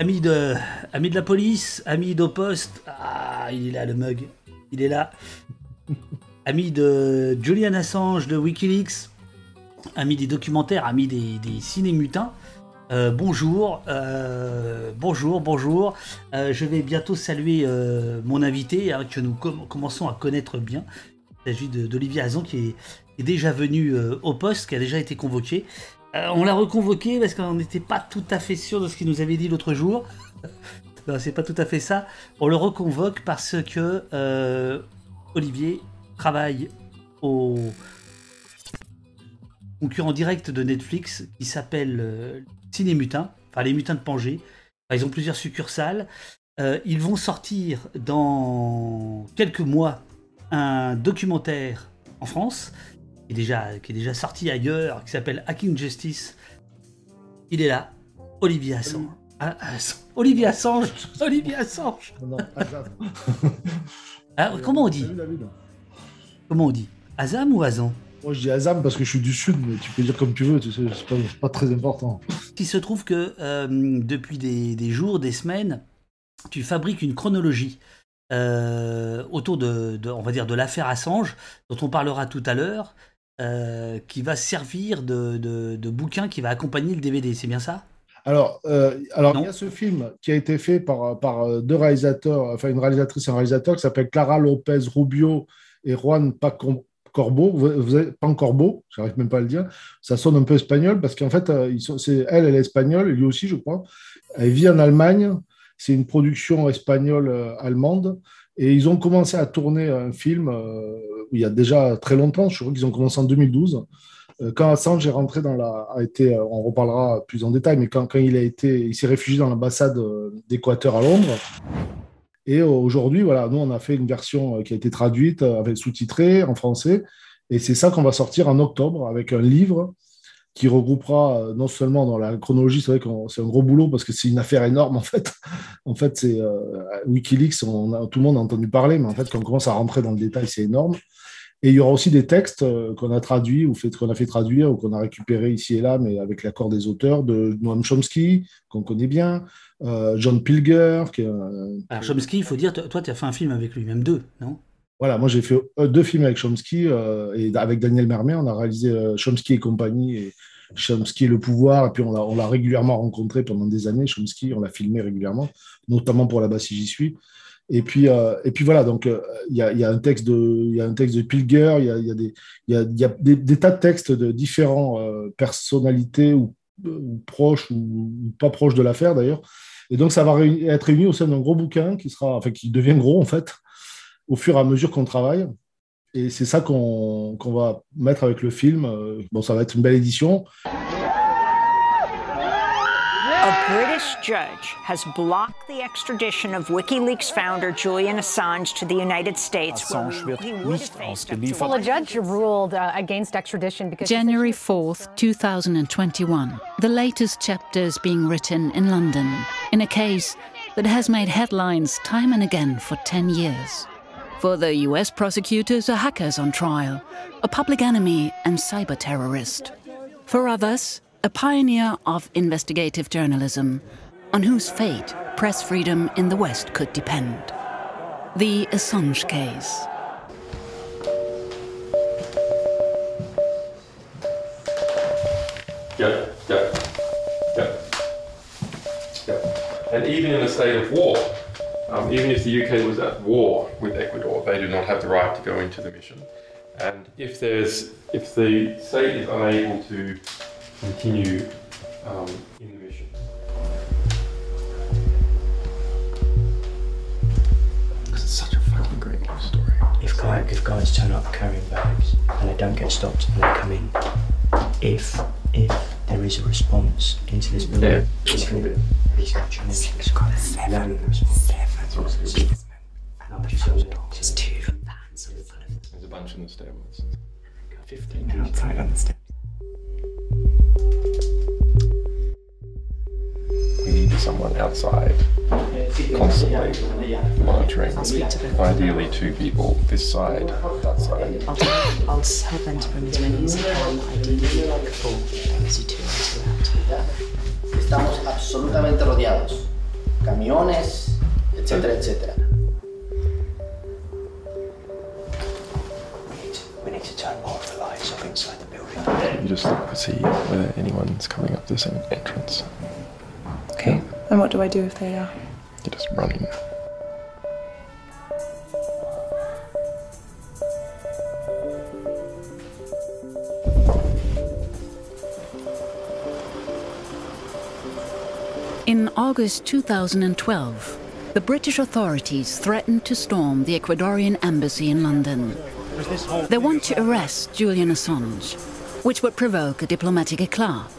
Amis de, amis de la police, amis d'Opost. Ah, il est là, le mug. Il est là. amis de Julian Assange de Wikileaks. Amis des documentaires, amis des, des ciné-mutins. Euh, bonjour, euh, bonjour, bonjour. Euh, je vais bientôt saluer mon invité hein, que nous commençons à connaître bien. Il s'agit d'Olivier Azon qui est, est déjà venu au poste, qui a déjà été convoqué. On l'a reconvoqué parce qu'on n'était pas tout à fait sûr de ce qu'il nous avait dit l'autre jour. c'est pas tout à fait ça. On le reconvoque parce que Olivier travaille au concurrent direct de Netflix qui s'appelle Ciné Mutins, enfin les Mutins de Pangée. ils ont plusieurs succursales. Euh, ils vont sortir dans quelques mois un documentaire en France, qui est déjà, qui est déjà sorti ailleurs, qui s'appelle Hacking Justice. Il est là, Olivier Assange. Ah, Olivier Assange Olivier Assange Non, ah, comment on dit Comment on dit Azam ou Azan moi, je dis Azam parce que je suis du Sud, mais tu peux dire comme tu veux, c'est pas, pas, très important. Il se trouve que euh, depuis des, jours, des semaines, tu fabriques une chronologie euh, autour de, on va dire, de l'affaire Assange, dont on parlera tout à l'heure, euh, qui va servir de, de, bouquin qui va accompagner le DVD. C'est bien ça? Alors, alors il y a ce film qui a été fait par, par deux réalisateurs, enfin une réalisatrice et un réalisateur qui s'appelle Clara Lopez Rubio et Juan Paco, Corbeau, vous avez, pas Corbeau, j'arrive même pas à le dire, ça sonne un peu espagnol parce qu'en fait, euh, c'est, elle, elle est espagnole, lui aussi, je crois. Elle vit en Allemagne, c'est une production espagnole-allemande, euh, et ils ont commencé à tourner un film euh, il y a déjà très longtemps, je crois qu'ils ont commencé en 2012. Quand Assange est rentré dans la, a été, on reparlera plus en détail, mais quand, quand il il s'est réfugié dans l'ambassade d'Équateur à Londres, et aujourd'hui, voilà, nous, on a fait une version euh, qui a été traduite, euh, avec sous-titrée en français. Et c'est ça qu'on va sortir en octobre avec un livre qui regroupera euh, non seulement dans la chronologie, c'est vrai que c'est un gros boulot parce que c'est une affaire énorme en fait. En fait, c'est Wikileaks, on a, tout le monde a entendu parler, mais en fait, quand on commence à rentrer dans le détail, c'est énorme. Et il y aura aussi des textes qu'on a traduits ou qu'on a fait traduire ou qu'on a récupérés ici et là, mais avec l'accord des auteurs de Noam Chomsky, qu'on connaît bien, euh, John Pilger. Alors, Chomsky, il faut dire, toi, tu as fait un film avec lui, même deux, non? Voilà, moi j'ai fait euh, deux films avec Chomsky euh, et avec Daniel Mermet, on a réalisé Chomsky et compagnie et Chomsky et le pouvoir. Et puis on l'a régulièrement rencontré pendant des années, Chomsky, on l'a filmé régulièrement, notamment pour là-bas si j'y suis. Et puis, et puis voilà, donc il y, a, un texte de, y a un texte de Pilger, il y a, y a, des, y a, y a des, tas de textes de différentes personnalités ou, ou, proches ou, pas proches de l'affaire d'ailleurs, et donc, ça va être réuni au sein d'un gros bouquin qui sera, enfin, qui devient gros en fait, au fur et à mesure qu'on travaille. Et c'est ça qu'on va mettre avec le film. Bon, ça va être une belle édition. British judge has blocked the extradition of WikiLeaks founder Julian Assange to the United States. Assange wird nicht ausgeliefert. Well, a judge ruled uh, against extradition because January 4th, 2021. The latest chapters being written in London in a case that has made headlines time and again for 10 years. For the US prosecutors, a hacker's on trial, a public enemy and cyber terrorist. For others, a pioneer of investigative journalism, on whose fate press freedom in the West could depend. The Assange case. Yep, yep, yep, yep. And even in a state of war, um, even if the UK was at war with Ecuador, they do not have the right to go into the mission. And if there's, if the state is unable to continue um, in the mission. It's such a fucking great story. If, guy, if guys turn up carrying bags and they don't get stopped and they come in, if if there is a response into this building, yeah. he's going to he's going to try He's got seven, seven policemen, and I'm just there's two There's a bunch in the stairwells. Fifteen outside on the stairs. We need someone outside constantly monitoring. Ideally, two people, this side, that side. I'll, tell Ben to bring as many as he can, ideally like four, because two are around. Estamos absolutamente rodeados. camiones, etcétera, etcétera. We need to turn more of the lights up inside the building. You just look to see whether anyone's coming up this entrance. Okay. And what do I do if they are? You just run in. In August 2012, the British authorities threatened to storm the Ecuadorian embassy in London. They want to arrest Julian Assange, which would provoke a diplomatic eclat.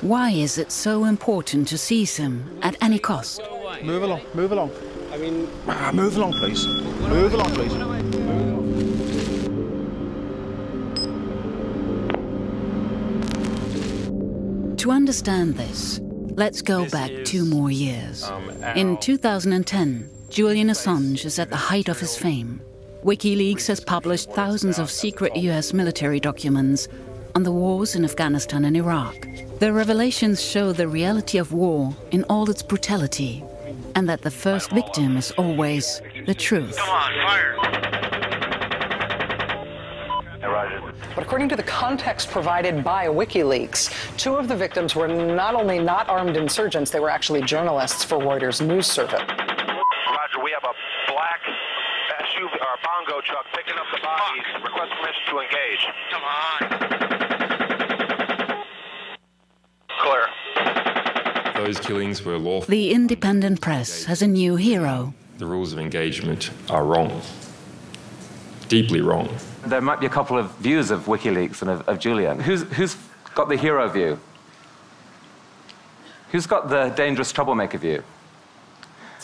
Why is it so important to seize him at any cost? Move along, move along. I mean, ah, move along, please. Move along, please. To understand this, let's go back two more years. In 2010, Julian Assange is at the height of his fame. WikiLeaks has published thousands of secret US military documents on the wars in Afghanistan and Iraq. The revelations show the reality of war in all its brutality, and that the first victim is always the truth. Come on, fire! But according to the context provided by WikiLeaks, two of the victims were not only not armed insurgents, they were actually journalists for Reuters news service. Roger, we have a black SUV or bongo truck picking up the bodies. Request permission to engage. Come on. Clear. Those killings were lawful. The independent press has a new hero. The rules of engagement are wrong. Deeply wrong. There might be a couple of views of WikiLeaks and of, of Julian. Who's, who's got the hero view? Who's got the dangerous troublemaker view?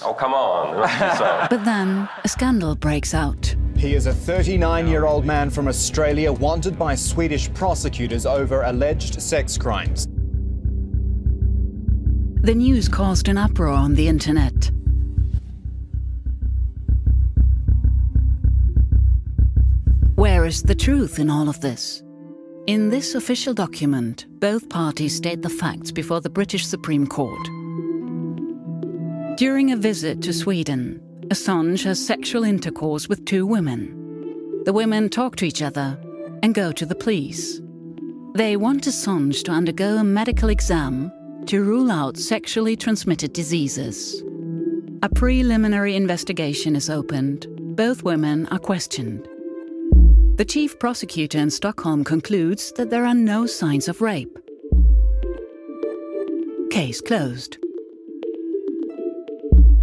Oh, come on. but then a scandal breaks out. He is a 39 year old man from Australia wanted by Swedish prosecutors over alleged sex crimes. The news caused an uproar on the internet. Is the truth in all of this? In this official document, both parties state the facts before the British Supreme Court. During a visit to Sweden, Assange has sexual intercourse with two women. The women talk to each other and go to the police. They want Assange to undergo a medical exam to rule out sexually transmitted diseases. A preliminary investigation is opened. Both women are questioned. The chief prosecutor in Stockholm concludes that there are no signs of rape. Case closed.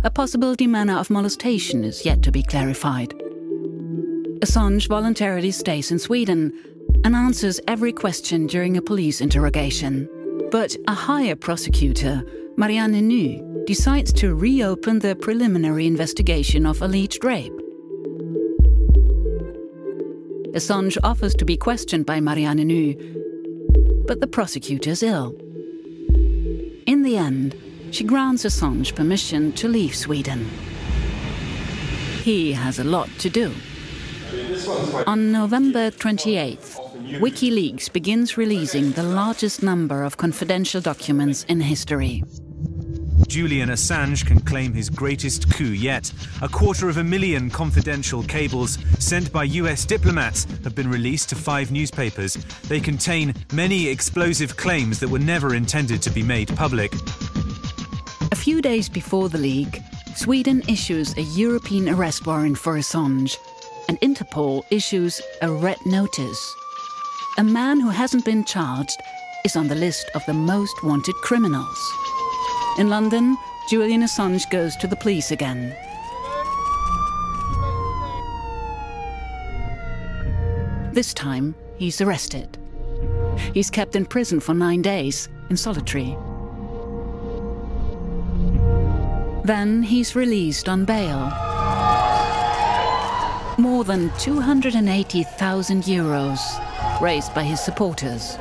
A possibility manner of molestation is yet to be clarified. Assange voluntarily stays in Sweden and answers every question during a police interrogation. But a higher prosecutor, Marianne Nu, decides to reopen the preliminary investigation of alleged rape. Assange offers to be questioned by Marianne Nu, but the prosecutor is ill. In the end, she grants Assange permission to leave Sweden. He has a lot to do. On November 28th, WikiLeaks begins releasing the largest number of confidential documents in history. Julian Assange can claim his greatest coup yet. A quarter of a million confidential cables sent by US diplomats have been released to five newspapers. They contain many explosive claims that were never intended to be made public. A few days before the leak, Sweden issues a European arrest warrant for Assange, and Interpol issues a red notice. A man who hasn't been charged is on the list of the most wanted criminals. In London, Julian Assange goes to the police again. This time, he's arrested. He's kept in prison for nine days, in solitary. Then he's released on bail. More than 280,000 euros raised by his supporters.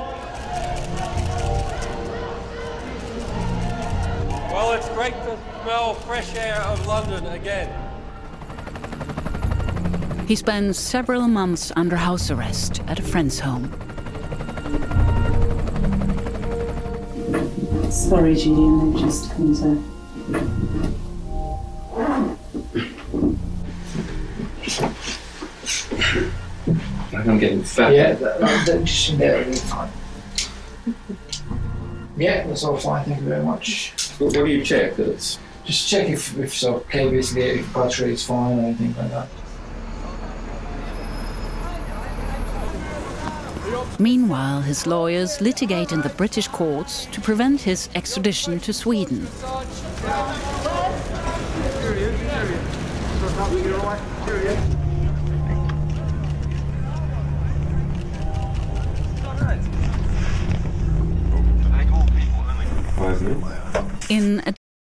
Smell fresh air of London again. He spends several months under house arrest at a friend's home. Sorry, Julian, they just come to Like I'm getting fat. Yeah, that, that, that just there, really fine. Yeah, that's all fine. Thank you very much. What, what do you check? That's Just check if, if it's okay, basically, if battery is fine or anything like that. Meanwhile, his lawyers litigate in the British courts to prevent his extradition to Sweden. In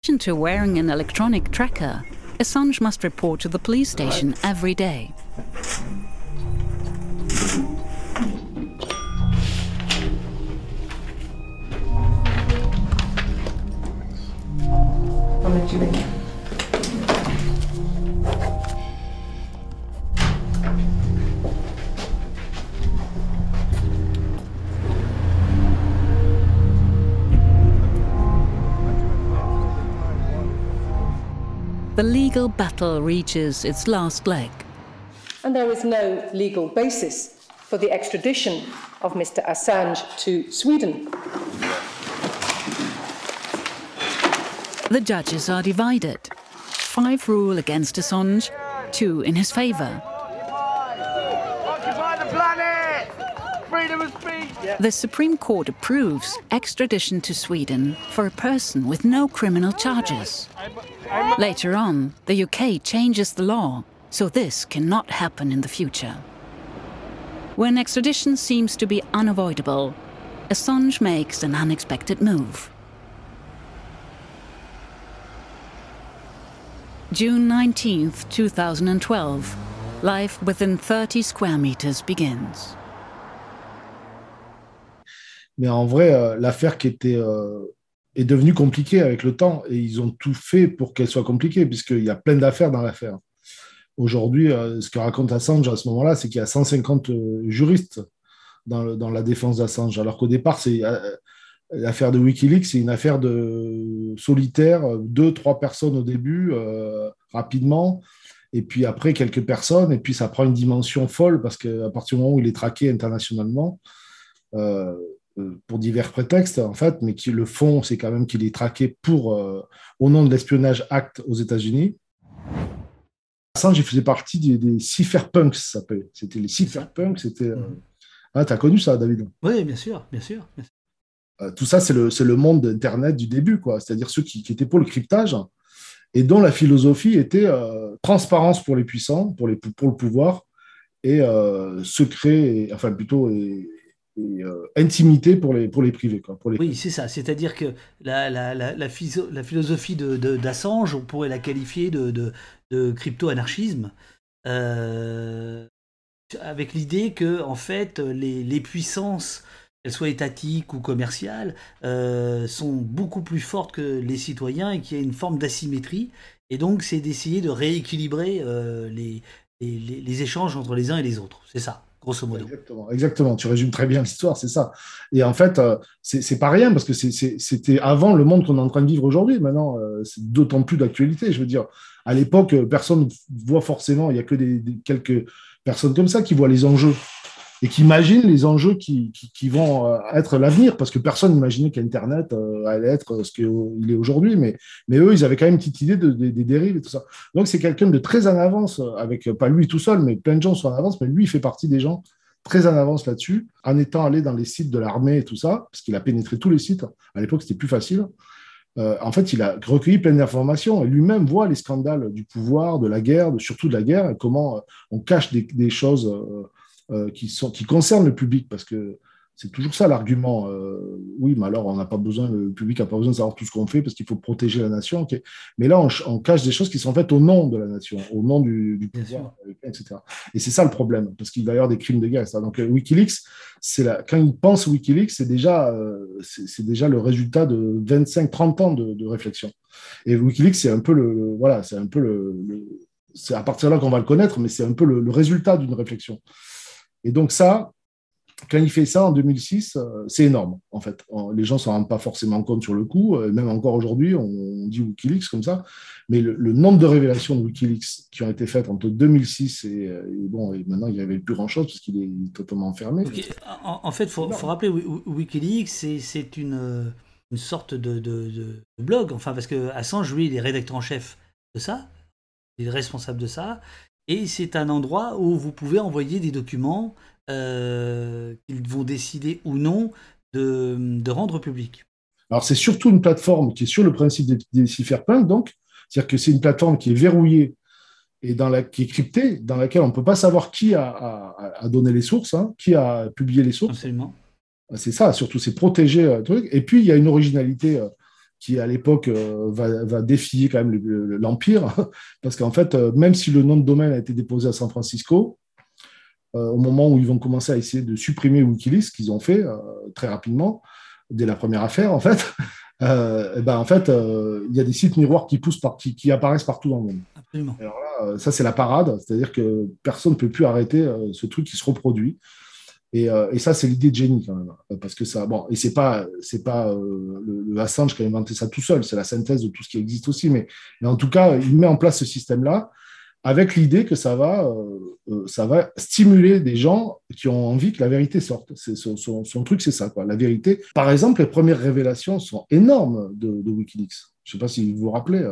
addition to wearing an electronic tracker, Assange must report to the police station every day. I'll let you in. The legal battle reaches its last leg. And there is no legal basis for the extradition of Mr. Assange to Sweden. The judges are divided. Five rule against Assange, two in his favor. Occupy the planet! Freedom of speech! The Supreme Court approves extradition to Sweden for a person with no criminal charges. Later on, the UK changes the law, so this cannot happen in the future. When extradition seems to be unavoidable, Assange makes an unexpected move. June 19th, 2012. Life within 30 square meters begins. Mais en vrai, euh, l'affaire qui était euh, est devenue compliquée avec le temps. Et ils ont tout fait pour qu'elle soit compliquée puisqu'il y a plein d'affaires dans l'affaire. Aujourd'hui, euh, ce que raconte Assange à ce moment-là, c'est qu'il y a 150 euh, juristes dans, dans la défense d'Assange, alors qu'au départ, c'est euh, l'affaire de WikiLeaks, c'est une affaire de solitaire, deux, trois personnes au début, rapidement, et puis après quelques personnes, et puis ça prend une dimension folle parce qu'à partir du moment où il est traqué internationalement, pour divers prétextes en fait, mais qui le fond, c'est quand même qu'il est traqué pour euh, au nom de l'espionnage Act aux États-Unis. Assange, il faisait partie des, des cypherpunks, ça s'appelait. C'était les cypherpunks. C'était. euh, Ah, t'as connu ça, David? Oui, bien sûr, bien sûr. bien sûr. Euh, Tout ça, c'est le, le monde d'Internet du début, quoi. C'est-à-dire ceux qui, qui étaient pour le cryptage et dont la philosophie était euh, transparence pour les puissants, pour, les, pour le pouvoir, et euh, secret, et- enfin plutôt et, et, euh, intimité pour les, pour les privés, quoi. Pour les... Oui, c'est ça. C'est-à-dire que la, la, la, la, philosophie de- de- d'Assange, on pourrait la qualifier de, de, de crypto-anarchisme, euh, avec l'idée que, en fait, les, les puissances, qu'elles soient étatiques ou commerciales, euh, sont beaucoup plus fortes que les citoyens et qu'il y a une forme d'asymétrie. Et donc, c'est d'essayer de rééquilibrer les, les, les- les échanges entre les uns et les autres. C'est ça, Exactement, exactement. Tu résumes très bien l'histoire, c'est ça. Et en fait, euh, c'est pas rien parce que c'était avant le monde qu'on est en train de vivre aujourd'hui. Maintenant, euh, c'est d'autant plus d'actualité. Je veux dire, à l'époque, euh, personne ne voit forcément, il y a que des- quelques personnes comme ça qui voient les enjeux et qui imaginent les enjeux qui, qui- vont euh, être l'avenir parce que personne n'imaginait qu'Internet euh, allait être ce qu'il est aujourd'hui. Mais, mais eux, ils avaient quand même une petite idée de- de- des dérives et tout ça. Donc, c'est quelqu'un de très en avance, euh, avec pas lui tout seul, mais plein de gens sont en avance, mais lui, il fait partie des gens très en avance là-dessus, en étant allé dans les sites de l'armée et tout ça, parce qu'il a pénétré tous les sites. À l'époque, c'était plus facile. En fait, il a recueilli plein d'informations et lui-même voit les scandales du pouvoir, de la guerre, surtout de la guerre, et comment on cache des, choses euh, qui, sont, qui concernent le public, parce que c'est toujours ça l'argument. euh, oui, mais alors on n'a pas besoin, le public n'a pas besoin de savoir tout ce qu'on fait parce qu'il faut protéger la nation. Mais là, on, ch- on cache des choses qui sont faites au nom de la nation, au nom du, du pouvoir, etc. Et c'est ça le problème, parce qu'il va y avoir des crimes de guerre. etc. Donc euh, Wikileaks, c'est la, quand ils pensent Wikileaks, c'est déjà, euh, c'est c'est déjà le résultat de 25-30 ans de, de réflexion. Et Wikileaks, c'est un peu le, le- voilà, c'est un peu le, le- c'est à partir de là qu'on va le connaître, mais c'est un peu le, le résultat d'une réflexion. Et donc ça, quand il fait ça en 2006, c'est énorme, en fait. Les gens ne s'en rendent pas forcément compte sur le coup. Même encore aujourd'hui, on dit Wikileaks comme ça. Mais le, nombre de révélations de Wikileaks qui ont été faites entre 2006 et, bon, maintenant, il n'y avait plus grand-chose parce qu'il est totalement enfermé. En, fait, il faut, rappeler, Wikileaks, c'est une, sorte de, de, blog. Enfin, parce que Assange, lui, il est rédacteur en chef de ça. Il est responsable de ça. Et c'est un endroit où vous pouvez envoyer des documents euh, qu'ils vont décider ou non de, rendre public. Alors c'est surtout une plateforme qui est sur le principe des, des cypherpunks, donc, c'est-à-dire que c'est une plateforme qui est verrouillée et dans la, qui est cryptée, dans laquelle on ne peut pas savoir qui a, donné les sources, hein, qui a publié les sources. Absolument. C'est ça, surtout, c'est protéger euh, truc. Et puis, il y a une originalité euh, qui, à l'époque, euh, va, défier quand même l'Empire, parce qu'en fait, même si le nom de domaine a été déposé à San Francisco, au moment où ils vont commencer à essayer de supprimer Wikileaks, qu'ils ont fait très rapidement, dès la première affaire, en fait, eh ben, en fait, il y a des sites miroirs qui poussent par, qui, apparaissent partout dans le monde. Absolument. Alors là, ça c'est la parade, c'est-à-dire que personne ne peut plus arrêter ce truc qui se reproduit. Euh, et, ça, c'est l'idée de génie quand même, parce que ça, bon, et c'est pas, c'est pas euh, le, Assange qui a inventé ça tout seul, c'est la synthèse de tout ce qui existe aussi, mais, en tout cas, il met en place ce système-là avec l'idée que ça va, euh, ça va stimuler des gens qui ont envie que la vérité sorte. Son, truc, c'est ça, quoi. La vérité. Par exemple, les premières révélations sont énormes de, WikiLeaks. Je sais pas si vous vous rappelez.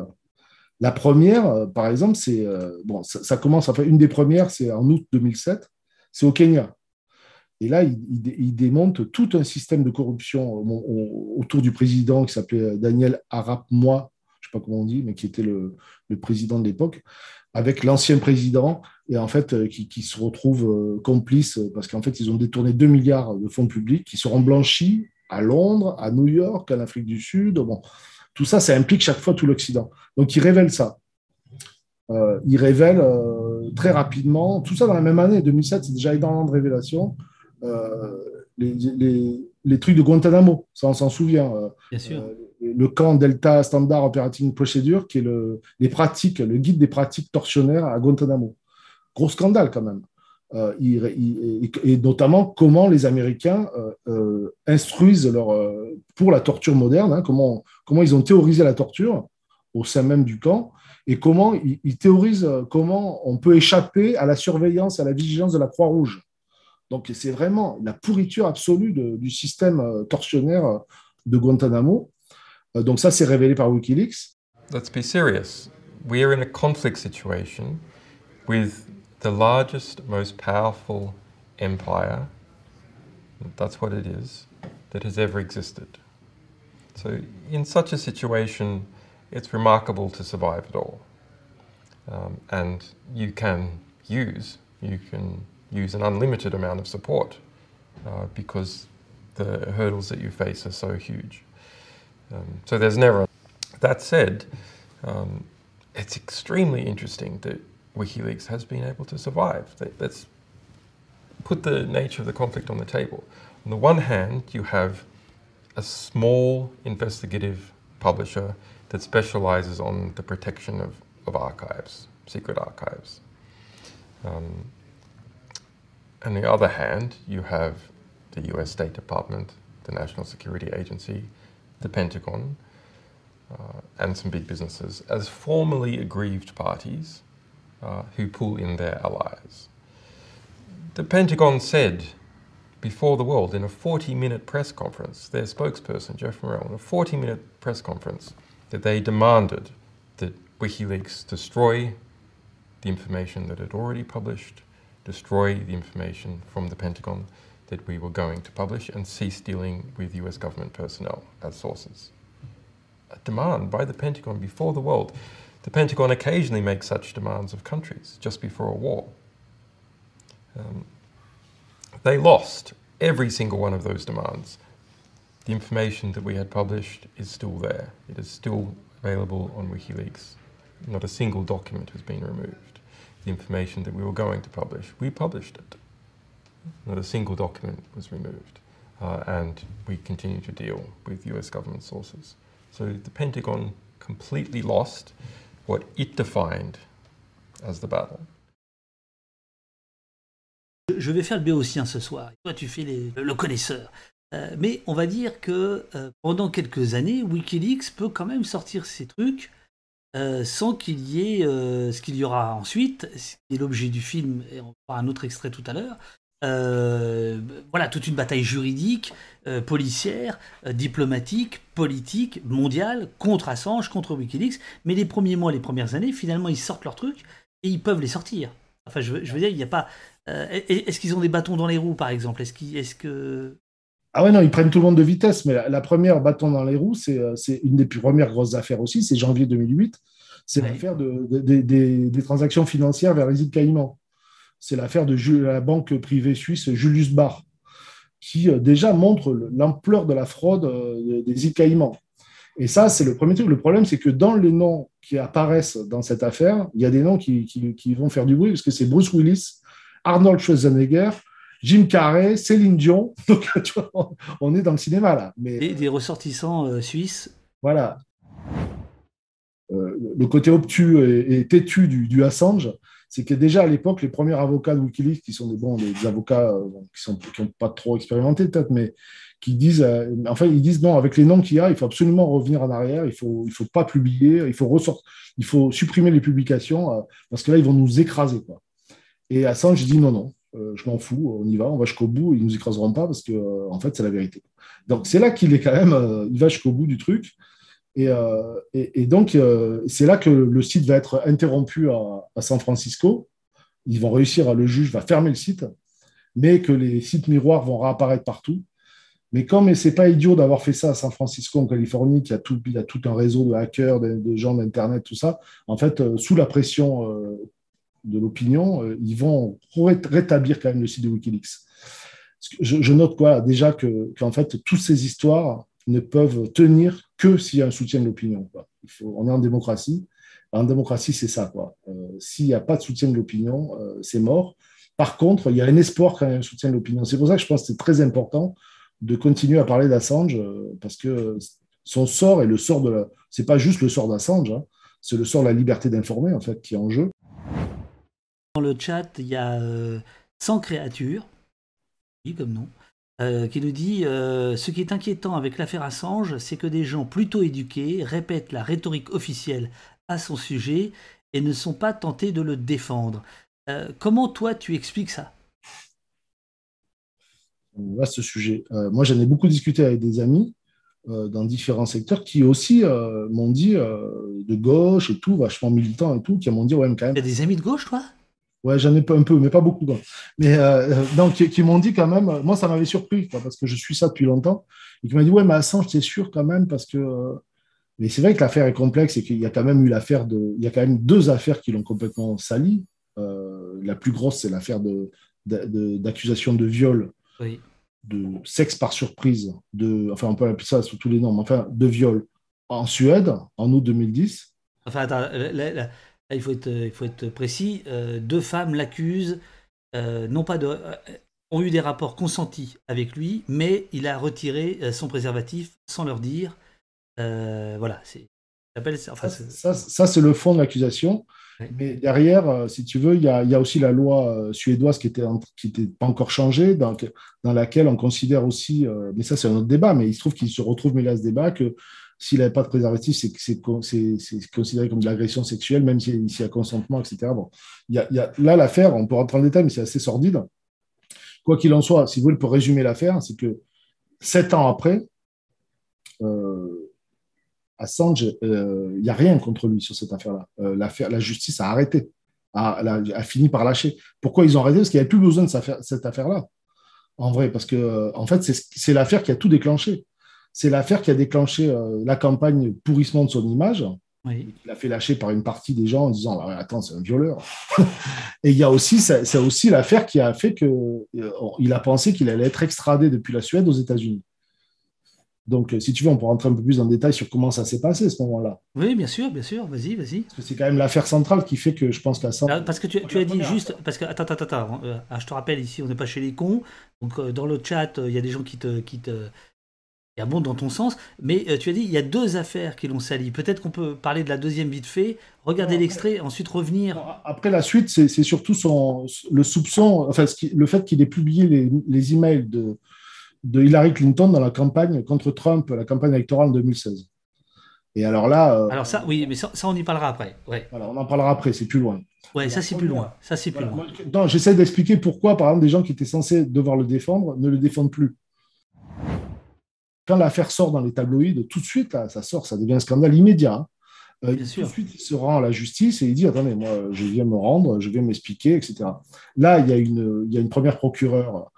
La première, par exemple, c'est bon, ça, ça commence. Enfin, une des premières, c'est en août 2007. C'est au Kenya. Et là, il, démonte tout un système de corruption autour du président qui s'appelait Daniel Arap Moi, je ne sais pas comment on dit, mais qui était le, président de l'époque, avec l'ancien président, et en fait, euh, qui, se retrouve euh, complice parce qu'en fait, ils ont détourné 2 milliards de fonds publics qui seront blanchis à Londres, à New York, en Afrique du Sud. Bon, tout ça, ça implique chaque fois tout l'Occident. Donc, il révèle ça. Euh, il révèle très rapidement, tout ça dans la même année, 2007, c'est déjà énormément de révélations. Euh, les, trucs de Guantanamo, ça on s'en souvient. Euh, Bien sûr. Euh, le camp Delta Standard Operating Procedure, qui est le, les pratiques, le guide des pratiques tortionnaires à Guantanamo. Gros scandale quand même. et notamment comment les Américains instruisent leur, pour la torture moderne, hein, comment, comment ils ont théorisé la torture au sein même du camp, et comment ils théorisent comment on peut échapper à la surveillance, à la vigilance de la Croix-Rouge. Donc c'est vraiment la pourriture absolue du système euh, torsionnaire euh, de Guantanamo. Euh, donc ça, c'est révélé par Wikileaks. Let's be serious. We are in a conflict situation with the largest, most powerful empire, that's what it is, that has ever existed. So in such a situation, it's remarkable to survive at all. Um, and you can use, you can use an unlimited amount of support uh, because the hurdles that you face are so huge. Um, so there's never. That said, um, it's extremely interesting that WikiLeaks has been able to survive. Let's put the nature of the conflict on the table. On the one hand, you have a small investigative publisher that specializes on the protection of, of archives, secret archives. Um, on the other hand, you have the US State Department, the National Security Agency, the Pentagon, uh, and some big businesses as formally aggrieved parties uh, who pull in their allies. The Pentagon said before the world in a 40 minute press conference, their spokesperson, Jeff Morrell, in a 40 minute press conference, that they demanded that WikiLeaks destroy the information that it already published destroy the information from the Pentagon that we were going to publish and cease dealing with US government personnel as sources. A demand by the Pentagon before the world. The Pentagon occasionally makes such demands of countries just before a war. Um, they lost every single one of those demands. The information that we had published is still there. It is still available on WikiLeaks. Not a single document has been removed the information that we were going to publish. We published it. Not a single document was removed. Uh, and we continue to deal with US government sources. So the Pentagon completely lost what it defined as the battle. je vais faire le béotien ce soir. Toi, tu fais le connaisseur. Euh, mais on va dire que euh, pendant quelques années, Wikileaks peut quand même sortir ces trucs euh, sans qu'il y ait ce qu'il y aura ensuite, ce qui est l'objet du film, et on fera un autre extrait tout à l'heure. voilà, toute une bataille juridique, policière, diplomatique, politique, mondiale, contre Assange, contre Wikileaks. Mais les premiers mois, les premières années, finalement, ils sortent leurs trucs et ils peuvent les sortir. Enfin, je, veux dire, il n'y a pas. est-ce qu'ils ont des bâtons dans les roues, par exemple? Est-ce est que ah ouais, non, ils prennent tout le monde de vitesse, mais la, première bâton dans les roues, c'est euh, une des premières grosses affaires aussi, c'est janvier 2008. C'est l'affaire de, des transactions financières vers les îles Caïmans. C'est l'affaire de la banque privée suisse Julius Baer, qui euh, déjà montre l'ampleur de la fraude euh, des îles Caïmans. Et ça, c'est le premier truc. Le problème, c'est que dans les noms qui apparaissent dans cette affaire, il y a des noms qui, qui vont faire du bruit, parce que c'est Bruce Willis, Arnold Schwarzenegger, Jim Carrey, Céline Dion. Donc, tu vois, on est dans le cinéma là. Mais, Et des ressortissants euh, suisses. Voilà. Euh, le côté obtus et, têtu du, Assange, c'est que déjà à l'époque, les premiers avocats de Wikileaks, qui sont des, avocats euh, qui n'ont qui pas trop expérimenté peut-être, mais qui disent, enfin, ils disent non, avec les noms qu'il y a, il faut absolument revenir en arrière, il ne faut, il faut pas publier, il faut, il faut supprimer les publications, parce que là, ils vont nous écraser. Quoi. Et Assange dit non, non, je m'en fous, on y va, on va jusqu'au bout, ils nous écraseront pas parce que euh, en fait c'est la vérité. Donc c'est là qu'il est quand même, euh, il va jusqu'au bout du truc. Et, et, donc c'est là que le site va être interrompu à, San Francisco. Ils vont réussir, le juge va fermer le site, mais que les sites miroirs vont réapparaître partout. Mais comme c'est pas idiot d'avoir fait ça à San Francisco, en Californie, qui a tout, il a tout un réseau de hackers, de gens d'Internet, tout ça, en fait, sous la pression de l'opinion, euh, ils vont rétablir quand même le site de Wikileaks. Je, note quoi déjà que qu'en fait toutes ces histoires ne peuvent tenir que s'il y a un soutien de l'opinion. On est en démocratie. En démocratie, c'est ça. Euh, s'il n'y a pas de soutien de l'opinion, euh, c'est mort. Par contre, il y a un espoir quand il y un soutien de l'opinion. C'est pour ça que je pense que c'est très important de continuer à parler d'Assange, parce que son sort est le sort de la... C'est pas juste le sort d'Assange, hein. c'est le sort de la liberté d'informer, en fait, qui est en jeu. Dans le chat, il y a 100 euh, créatures, comme nom, euh, qui nous dit euh, Ce qui est inquiétant avec l'affaire Assange, c'est que des gens plutôt éduqués répètent la rhétorique officielle à son sujet et ne sont pas tentés de le défendre. comment toi tu expliques ça? Ce sujet. moi, j'en ai beaucoup discuté avec des amis dans différents secteurs qui aussi m'ont dit de gauche et tout, vachement militants et tout, qui m'ont dit ouais, quand même. Il y a des amis de gauche, toi? Ouais, j'en ai un peu, mais pas beaucoup. Mais euh, donc, qui, m'ont dit quand même, moi, ça m'avait surpris, parce que je suis ça depuis longtemps, et qui m'a dit, ouais, mais Assange, c'est sûr quand même, parce que. Euh, mais c'est vrai que l'affaire est complexe et qu'il y a quand même eu l'affaire de. Il y a quand même deux affaires qui l'ont complètement sali. Euh, la plus grosse, c'est l'affaire de, d'accusation de, viol, de sexe par surprise, de, enfin, on peut appeler ça sous tous les noms, mais enfin, de viol en Suède en août 2010. Enfin, attends, il faut être, il faut être précis, euh, deux femmes l'accusent, euh, non pas de, ont eu des rapports consentis avec lui, mais il a retiré euh, son préservatif sans leur dire. voilà, c'est. Enfin, ça, ça, c'est le fond de l'accusation. Mais derrière, si tu veux, il y a, y a aussi la loi suédoise qui était, qui était pas encore changée, dans, dans laquelle on considère aussi, mais ça c'est un autre débat, mais il se trouve qu'il se retrouve mêlé à ce débat que s'il n'avait pas de préservatif, c'est considéré comme de l'agression sexuelle, même s'il y a consentement, etc. Bon, y a, là, l'affaire, on peut rentrer en détail, mais c'est assez sordide. Quoi qu'il en soit, si vous voulez, pour résumer l'affaire, c'est que sept ans après, euh, Assange, il euh, n'y a rien contre lui sur cette affaire-là. Euh, la justice a arrêté, a, a, fini par lâcher. Pourquoi ils ont arrêté? Parce qu'il n'y avait plus besoin de cette affaire-là. En vrai, parce que en fait, c'est l'affaire qui a tout déclenché c'est l'affaire qui a déclenché euh, la campagne pourrissement de son image. Il a fait lâcher par une partie des gens en disant ah Attends, c'est un violeur. et il y a aussi, c'est aussi l'affaire qui a fait qu'il euh, a pensé qu'il allait être extradé depuis la Suède aux États-Unis. Donc, euh, si tu veux, on peut rentrer un peu plus en détail sur comment ça s'est passé à ce moment-là. Oui, bien sûr, bien sûr. Vas-y, vas-y. Parce que c'est quand même l'affaire centrale qui fait que je pense qu'à ça. Ah, parce que tu, as dit juste. Parce que, attends, attends, attends. Ah, je te rappelle, ici, on n'est pas chez les cons. Donc, dans le chat, il y a des gens qui te, qui te, et un bon dans ton sens. Mais tu as dit, il y a deux affaires qui l'ont sali. Peut-être qu'on peut parler de la deuxième vite fait, regarder l'extrait, ensuite revenir. Après, la suite, c'est surtout son, le soupçon, enfin, le fait qu'il ait publié les, les emails de, de Hillary Clinton dans la campagne contre Trump, la campagne électorale en 2016. Et alors là. Euh, alors ça, oui, mais ça, on y parlera après. Ouais. Voilà, on en parlera après, c'est plus loin. Ouais, ça c'est plus loin. Ça c'est plus loin. Non, j'essaie d'expliquer pourquoi, par exemple, des gens qui étaient censés devoir le défendre ne le défendent plus. Quand l'affaire sort dans les tabloïds, tout de suite, ça sort, ça devient un scandale immédiat. Hein. Euh, tout de suite, il se rend à la justice et il dit Attendez, moi, je viens me rendre, je viens m'expliquer, etc. Là, il y, a une, il y a une première procureure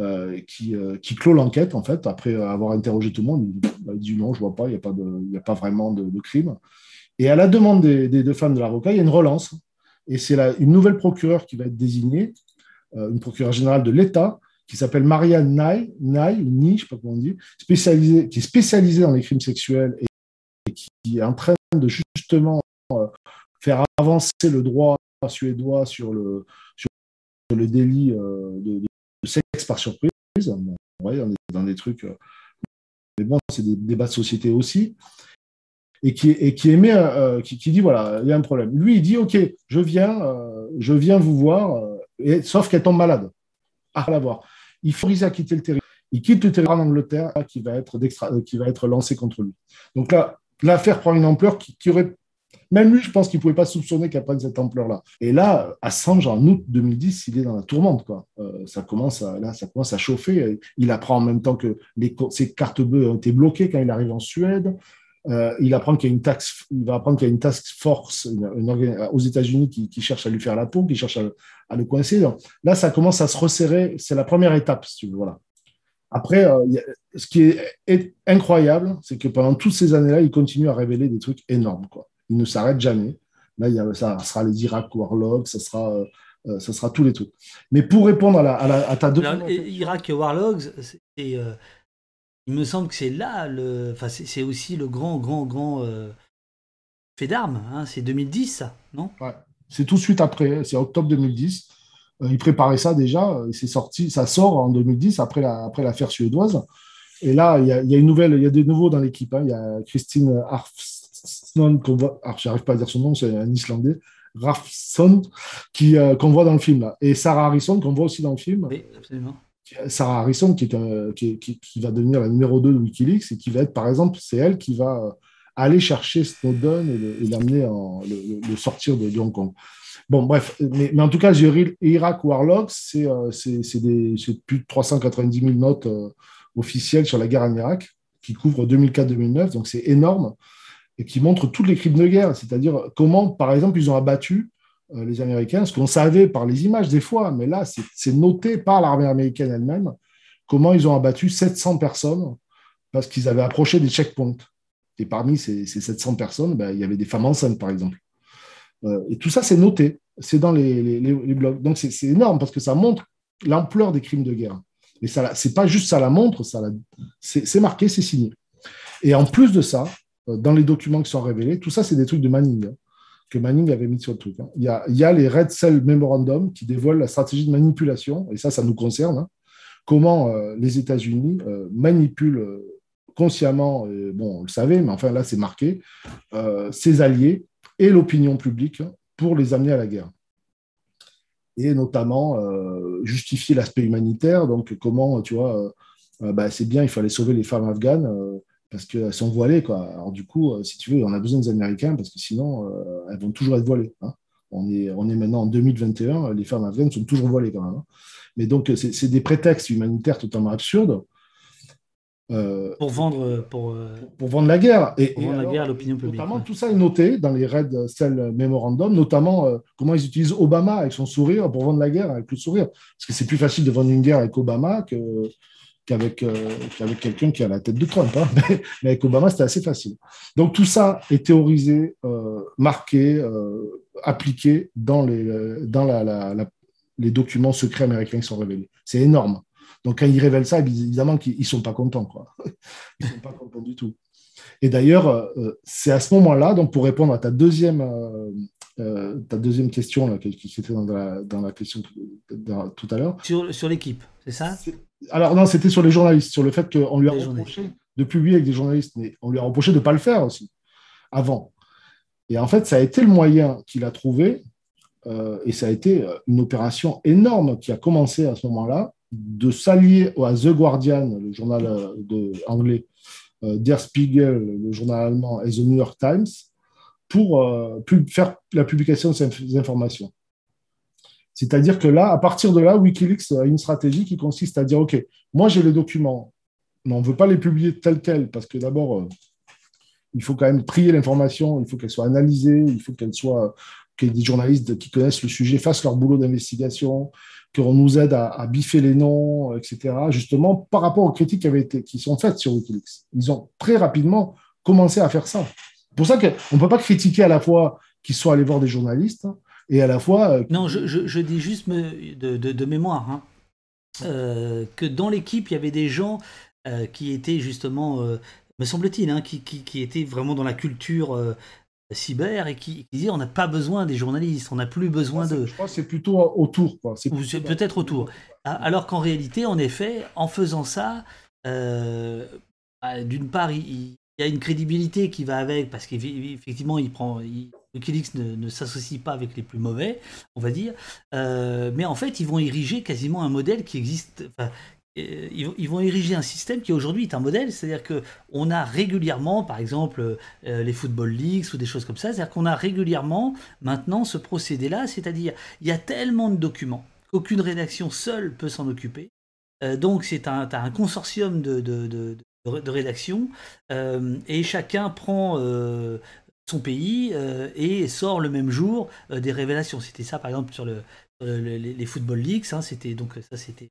euh, qui, euh, qui, clôt l'enquête, en fait, après avoir interrogé tout le monde. Il dit non, je vois pas, il n'y a, pas a pas vraiment de, crime. Et à la demande des, deux femmes de l'avocat, il y a une relance. Et c'est une nouvelle procureure qui va être désignée, euh, une procureure générale de l'État, qui s'appelle Marianne Nai, Nai, ou Ni, je sais pas comment on dit, spécialisée, qui est spécialisée dans les crimes sexuels et, qui est en train de justement faire avancer le droit suédois sur le, sur le délit de sexe par surprise. on est dans des trucs. Euh, mais bon, c'est des débats de société aussi. Et qui, et qui émet, euh, qui, dit voilà, il y a un problème. Lui, il dit ok, je viens, euh, je viens vous voir, sauf qu'elle tombe malade. À la voir. Il faut à quitter le territoire. Il quitte le territoire en Angleterre qui va être, qui va être lancé contre lui. Donc là, l'affaire prend une ampleur qui, qui aurait même lui, je pense qu'il ne pouvait pas soupçonner qu'elle prenne cette ampleur-là. Et là, Assange, en août 2010, il est dans la tourmente. Quoi. Euh, ça, commence à, là, ça commence à chauffer. Il apprend en même temps que les, ses cartes bleues ont été bloquées quand il arrive en Suède. Euh, il apprend qu'il y a une taxe, il va apprendre qu'il y a une task force aux États-Unis qui, cherche à lui faire la peau, qui cherche à, le coincer. là, ça commence à se resserrer. C'est la première étape, si tu veux. Voilà. Après, euh, ce qui est, est incroyable, c'est que pendant toutes ces années-là, il continue à révéler des trucs énormes. Quoi il ne s'arrête jamais. Là, il y a, ça sera les Irak Warlogs, ça sera, euh, euh, ça sera tous les trucs. Mais pour répondre à, la, à, la, à ta deuxième... Irak Warlogs, euh, il me semble que c'est là, le, enfin, c'est aussi le grand, grand, grand fait d'armes. Hein, c'est 2010, ça, non? Ouais. C'est tout de suite après, c'est octobre 2010. il préparait ça déjà, c'est sorti, ça sort en 2010 après l'affaire la, après suédoise. Et là, il y, a, y, a, une nouvelle, il y a des nouveaux dans l'équipe. Hein. Il y a Christine Arf qu'on voit, alors j'arrive pas à dire son nom, c'est un Islandais, Rafson, qui euh, qu'on voit dans le film là, et Sarah Harrison qu'on voit aussi dans le film. Oui, absolument. Sarah Harrison qui, est, qui, va devenir la numéro 2 de WikiLeaks et qui va être, par exemple, c'est elle qui va euh, aller chercher Snowden et l'amener, le, sortir de, Hong Kong. Bon, bref, mais, en tout cas, Irak Warlock, c'est euh, plus de 390 000 notes officielles sur la guerre en Irak qui couvrent 2004-2009, donc c'est énorme et qui montre tous les crimes de guerre, c'est-à-dire comment, par exemple, ils ont abattu euh, les Américains, ce qu'on savait par les images des fois, mais là, c'est noté par l'armée américaine elle-même, comment ils ont abattu 700 personnes parce qu'ils avaient approché des checkpoints. Et parmi ces, 700 personnes, ben, il y avait des femmes enceintes, par exemple. Euh, et tout ça, c'est noté, c'est dans les, blogs. Donc, c'est énorme parce que ça montre l'ampleur des crimes de guerre. Mais ce n'est pas juste ça la montre, c'est marqué, c'est signé. Et en plus de ça, euh, dans les documents qui sont révélés. Tout ça, c'est des trucs de Manning, hein, que Manning avait mis sur le truc. Hein. Il, y a, les Red Cell Memorandum qui dévoilent la stratégie de manipulation, et ça, ça nous concerne. Hein. comment euh, les États-Unis euh, manipulent consciemment, bon, on le savait, mais enfin là, c'est marqué, ses alliés et l'opinion publique pour les amener à la guerre. Et notamment justifier l'aspect humanitaire, donc comment, tu vois, bah, c'est bien, il fallait sauver les femmes afghanes parce qu'elles sont voilées. Quoi. Alors du coup, euh, si tu veux, on a besoin des Américains parce que sinon, euh, elles vont toujours être voilées. Hein. On, est, on est maintenant en 2021, les femmes afghanes sont toujours voilées quand même. Hein. Mais donc, c'est des prétextes humanitaires totalement absurdes. Euh, pour vendre pour, pour, vendre la guerre et, pour vendre la guerre à l'opinion publique. Notamment, tout ça est noté dans les Red Cell Memorandum, notamment comment ils utilisent Obama avec son sourire pour vendre la guerre avec le sourire. Parce que c'est plus facile de vendre une guerre avec Obama que, qu'avec euh, quelqu'un qui a la tête de Trump. Hein. Mais, avec Obama, c'était assez facile. Donc tout ça est théorisé, euh, marqué, euh, appliqué dans, les, dans la, les documents secrets américains qui sont révélés. C'est énorme. Donc quand ils révèlent ça, évidemment qu'ils ne sont pas contents. Quoi. Ils ne sont pas contents du tout. Et d'ailleurs, c'est à ce moment-là, donc pour répondre à ta deuxième, ta deuxième question qui était dans la, dans la question tout à l'heure. Sur, sur l'équipe, c'est ça alors non, c'était sur les journalistes, sur le fait qu'on lui a reproché de publier avec des journalistes, mais on lui a reproché de ne pas le faire aussi, avant. Et en fait, ça a été le moyen qu'il a trouvé, euh, et ça a été euh, une opération énorme qui a commencé à ce moment-là, de s'allier à The Guardian, le journal euh, de, anglais, Der Spiegel, le journal allemand, et The New York Times, pour faire la publication de ces informations. C'est-à-dire que là, à partir de là, Wikileaks a une stratégie qui consiste à dire, OK, moi j'ai les documents, mais on ne veut pas les publier tels quels, parce que d'abord, euh, il faut quand même trier l'information, il faut qu'elle soit analysée, il faut qu'elle soit, que des journalistes qui connaissent le sujet fassent leur boulot d'investigation, qu'on nous aide à, biffer les noms, etc. Justement, par rapport aux critiques qui, avaient été, qui sont faites sur Wikileaks. Ils ont très rapidement commencé à faire ça. C'est pour ça qu'on ne peut pas critiquer à la fois qu'ils soient allés voir des journalistes, et à la fois. Euh, non, je, dis juste de, mémoire hein, euh, que dans l'équipe, il y avait des gens euh, qui étaient justement, me semble-t-il, hein, qui, qui, étaient vraiment dans la culture cyber et qui, disaient on n'a pas besoin des journalistes, on n'a plus besoin de. Je crois que c'est plutôt autour. Peut-être autour. Alors qu'en réalité, en effet, en faisant ça, bah, d'une part, il, y a une crédibilité qui va avec parce qu'effectivement, il prend. Wikileaks ne, s'associe pas avec les plus mauvais, on va dire. Euh, mais en fait, ils vont ériger quasiment un modèle qui existe. Euh, ils, vont ériger un système qui aujourd'hui est un modèle, c'est-à-dire que on a régulièrement, par exemple, euh, les football leagues ou des choses comme ça, c'est-à-dire qu'on a régulièrement maintenant ce procédé-là, c'est-à-dire il y a tellement de documents qu'aucune rédaction seule peut s'en occuper. donc c'est un, un consortium de, de, de, de rédaction et chacun prend son pays euh, et sort le même jour euh, des révélations. C'était ça par exemple sur le, les, Football Leaks, hein, c'était donc ça c'était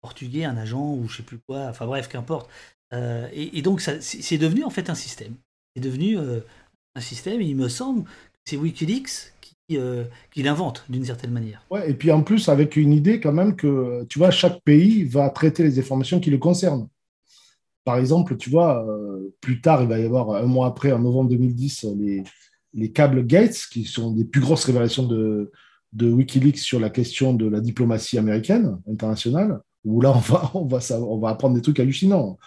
portugais, un agent ou je sais plus quoi, enfin bref, qu'importe. Euh, et, donc c'est devenu en fait un système. C'est devenu un système et il me semble que c'est Wikileaks qui, qui l'invente d'une certaine manière. Ouais, et puis en plus avec une idée quand même que tu vois chaque pays va traiter les informations qui le concernent. Par exemple, tu vois, euh, plus tard, il va y avoir un mois après, en novembre 2010, les, les câbles Gates, qui sont des plus grosses révélations de, de Wikileaks sur la question de la diplomatie américaine, internationale, où là, on va, on va, on va apprendre des trucs hallucinants.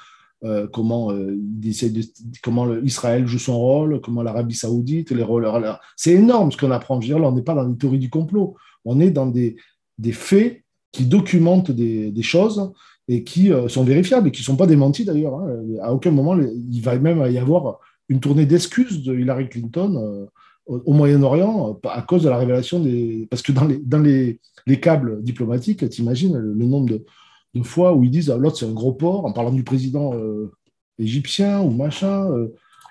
Euh, comment, euh, de, comment Israël joue son rôle, comment l'Arabie saoudite, les rôles. C'est énorme ce qu'on apprend. Je veux dire, là, on n'est pas dans une théorie du complot, on est dans des, des faits qui documentent des, des choses et qui euh, sont vérifiables et qui ne sont pas démentis d'ailleurs. Hein. À aucun moment, il va même y avoir une tournée d'excuses de Hillary Clinton euh, au Moyen-Orient euh, à cause de la révélation des. Parce que dans les, dans les, les câbles diplomatiques, tu imagines le, nombre de, de, fois où ils disent ah, l'autre c'est un gros porc, en parlant du président égyptien ou machin.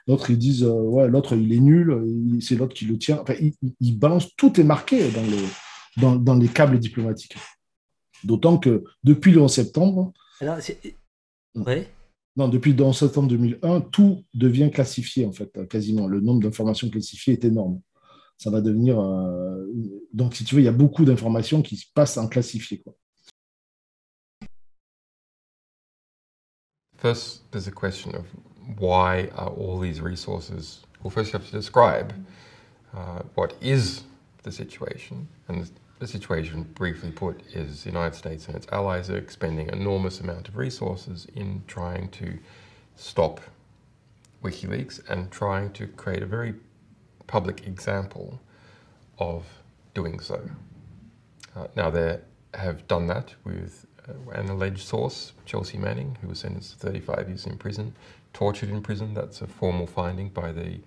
L'autre, ils disent ouais, l'autre il est nul, c'est l'autre qui le tient. Enfin, ils, ils, balancent, tout est marqué dans, les dans, dans les câbles diplomatiques. D'autant que depuis le 11 septembre. Alors, Non, depuis le 11 septembre 2001, tout devient classifié, en fait, quasiment. Le nombre d'informations classifiées est énorme. Ça va devenir. Euh, donc, si tu veux, il y a beaucoup d'informations qui se passent en classifié. Quoi. First, there's a question of why are all these resources. Well, first, you have to describe uh, what is the situation. And The situation, briefly put, is the United States and its allies are expending enormous amount of resources in trying to stop WikiLeaks and trying to create a very public example of doing so. Uh, now, they have done that with uh, an alleged source, Chelsea Manning, who was sentenced to 35 years in prison, tortured in prison. That's a formal finding by the,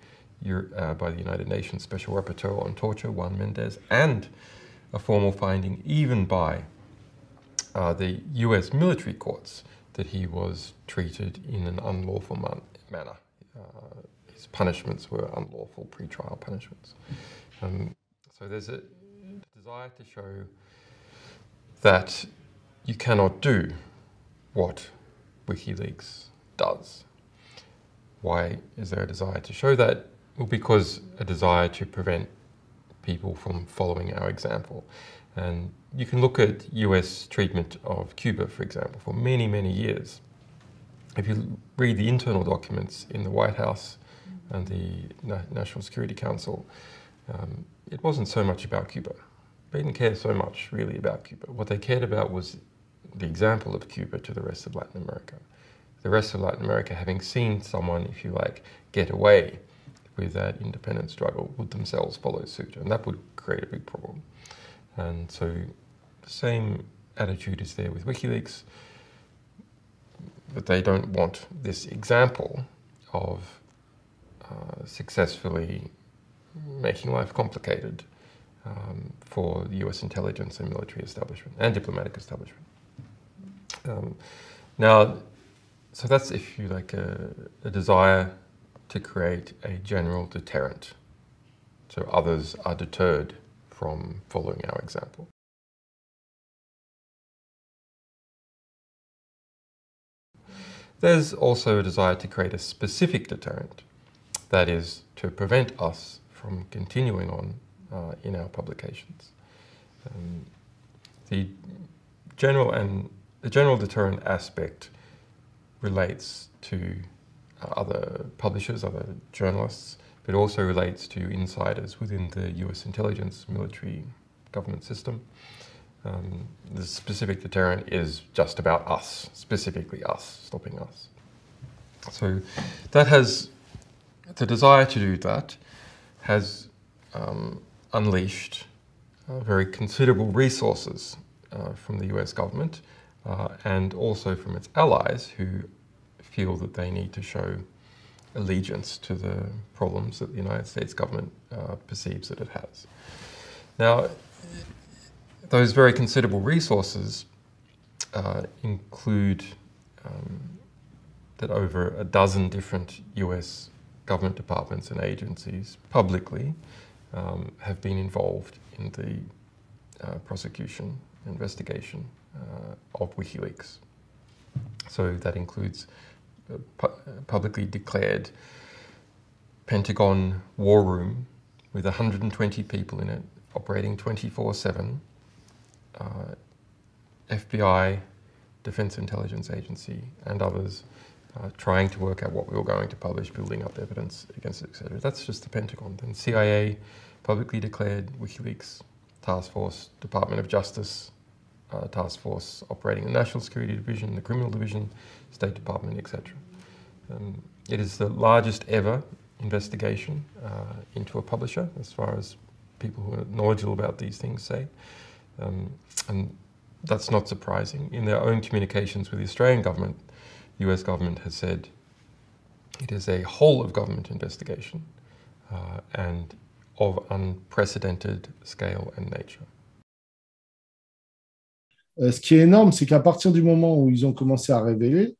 uh, by the United Nations Special Rapporteur on Torture, Juan Mendez, and a formal finding even by uh, the US military courts that he was treated in an unlawful man manner. Uh, his punishments were unlawful pretrial punishments. Um, so there's a desire to show that you cannot do what WikiLeaks does. Why is there a desire to show that? Well, because a desire to prevent people from following our example. And you can look at US treatment of Cuba, for example, for many, many years. If you read the internal documents in the White House and the Na National Security Council, um, it wasn't so much about Cuba. They didn't care so much, really, about Cuba. What they cared about was the example of Cuba to the rest of Latin America. the rest of Latin America, having seen someone, if you like, get away with that independence struggle, would themselves follow suit, and that would create a big problem. And so, the same attitude is there with WikiLeaks, but they don't want this example of uh, successfully making life complicated um, for the US intelligence and military establishment and diplomatic establishment. Um, now, so that's if you like a, a desire to create a general deterrent, so others are deterred from following our example. There's also a desire to create a specific deterrent, that is, to prevent us from continuing on uh, in our publications. Um, the general and the general deterrent aspect relates to other publishers, other journalists, but also relates to insiders within the US intelligence, military, government system. Um, the specific deterrent is just about us, specifically us, stopping us. So that has, the desire to do that has um, unleashed uh, very considerable resources uh, from the US government uh, and also from its allies who feel that they need to show allegiance to the problems that the United States government uh, perceives that it has. Now, those very considerable resources uh, include um, that over a dozen different US government departments and agencies publicly um, have been involved in the uh, prosecution, investigation uh, of WikiLeaks. So that includes pu publicly declared Pentagon war room with 120 people in it, operating 24 7, uh, FBI, Defense Intelligence Agency, and others uh, trying to work out what we were going to publish, building up evidence against it, etc. That's just the Pentagon. Then CIA publicly declared WikiLeaks task force, Department of Justice uh, task force operating the National Security Division, the Criminal Division, State Department, etc. Um, it is the largest ever investigation uh, into a publisher, as far as people who are knowledgeable about these things say. Um, and that's not surprising. In their own communications with the Australian government, the US government has said it is a whole of government investigation uh, and of unprecedented scale and nature. Euh, ce qui est énorme, c'est qu'à partir du moment où ils ont commencé à révéler,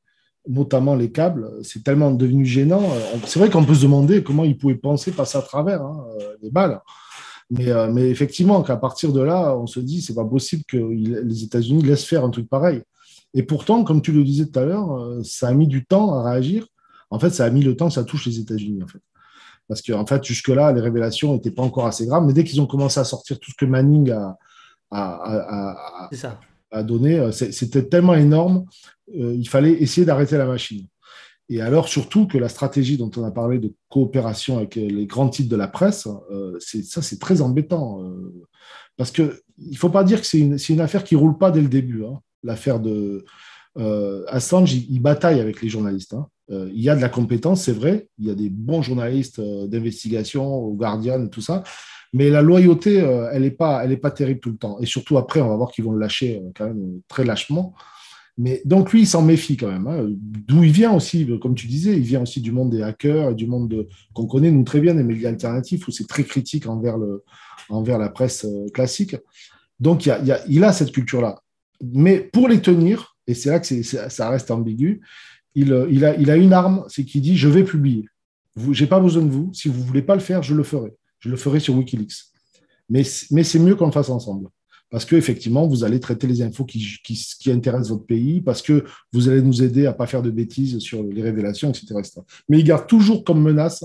notamment les câbles, c'est tellement devenu gênant. Euh, c'est vrai qu'on peut se demander comment ils pouvaient penser passer à travers hein, euh, les balles. Mais, effectivement, qu'à partir de là, on se dit, c'est pas possible que les États-Unis laissent faire un truc pareil. Et pourtant, comme tu le disais tout à l'heure, ça a mis du temps à réagir. En fait, ça a mis le temps que ça touche les États-Unis. En fait. Parce qu'en en fait, jusque-là, les révélations n'étaient pas encore assez graves. Mais dès qu'ils ont commencé à sortir tout ce que Manning a, a, a, donné, euh, c'était tellement énorme, euh, il fallait essayer d'arrêter la machine. Et alors, surtout que la stratégie dont on a parlé de coopération avec les grands titres de la presse, euh, ça, c'est très embêtant. parce qu'il ne faut pas dire que c'est une, affaire qui ne roule pas dès le début. Hein. L'affaire de Assange, il, bataille avec les journalistes. Hein. Euh, il y a de la compétence, c'est vrai. Il y a des bons journalistes euh, d'investigation, au Guardian, tout ça. Mais la loyauté, euh, elle n'est pas, elle est pas terrible tout le temps. Et surtout après, on va voir qu'ils vont le lâcher quand même très lâchement. Mais donc lui, il s'en méfie quand même. Hein. D'où il vient aussi, comme tu disais, il vient aussi du monde des hackers, du monde qu'on connaît nous très bien, des médias alternatifs, où c'est très critique envers, le, envers la presse classique. Donc il, y a, il a cette culture-là. Mais pour les tenir, et c'est là que ça reste ambigu, euh, il, a, une arme, c'est qu'il dit je vais publier. Je n'ai pas besoin de vous. Si vous voulez pas le faire, je le ferai. Je le ferai sur Wikileaks. Mais, c'est mieux qu'on le fasse ensemble. Parce qu'effectivement, vous allez traiter les infos qui, intéressent votre pays, parce que vous allez nous aider à ne pas faire de bêtises sur les révélations, etc., Mais il garde toujours comme menace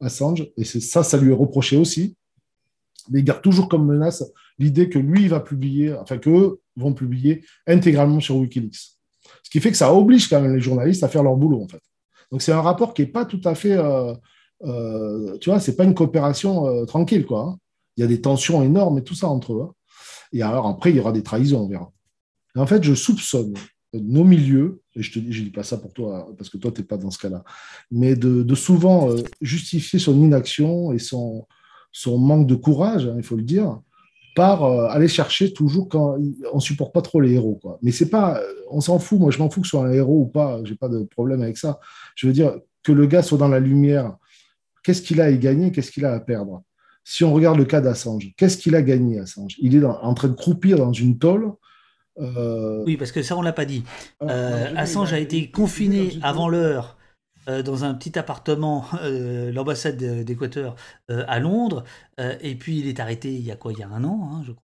Assange, et ça, ça lui est reproché aussi, mais il garde toujours comme menace l'idée que lui va publier, enfin qu'eux vont publier intégralement sur Wikileaks. Ce qui fait que ça oblige quand même les journalistes à faire leur boulot, en fait. Donc c'est un rapport qui n'est pas tout à fait, euh, euh, tu vois, c'est pas une coopération euh, tranquille, quoi. Hein. Il y a des tensions énormes et tout ça entre eux. Hein. Et alors après, il y aura des trahisons, on verra. en fait, je soupçonne nos milieux, et je te dis, je dis pas ça pour toi, parce que toi, tu n'es pas dans ce cas-là, mais de, souvent euh, justifier son inaction et son, son manque de courage, hein, il faut le dire, par aller chercher toujours quand on supporte pas trop les héros. Quoi. Mais c'est pas, on s'en fout, moi je m'en fous que ce soit un héros ou pas, j'ai pas de problème avec ça. Je veux dire que le gars soit dans la lumière, qu'est-ce qu'il a à gagner, qu'est-ce qu'il a à perdre? Si on regarde le cas d'Assange, qu'est-ce qu'il a gagné Assange? Il est en train de croupir dans une tôle euh, oui, parce que ça, on l'a pas dit. Euh, Assange a été confiné avant l'heure euh, dans un petit appartement, l'ambassade d'Équateur à Londres, et puis il est arrêté il y a quoi? Il y a un an, hein, je crois.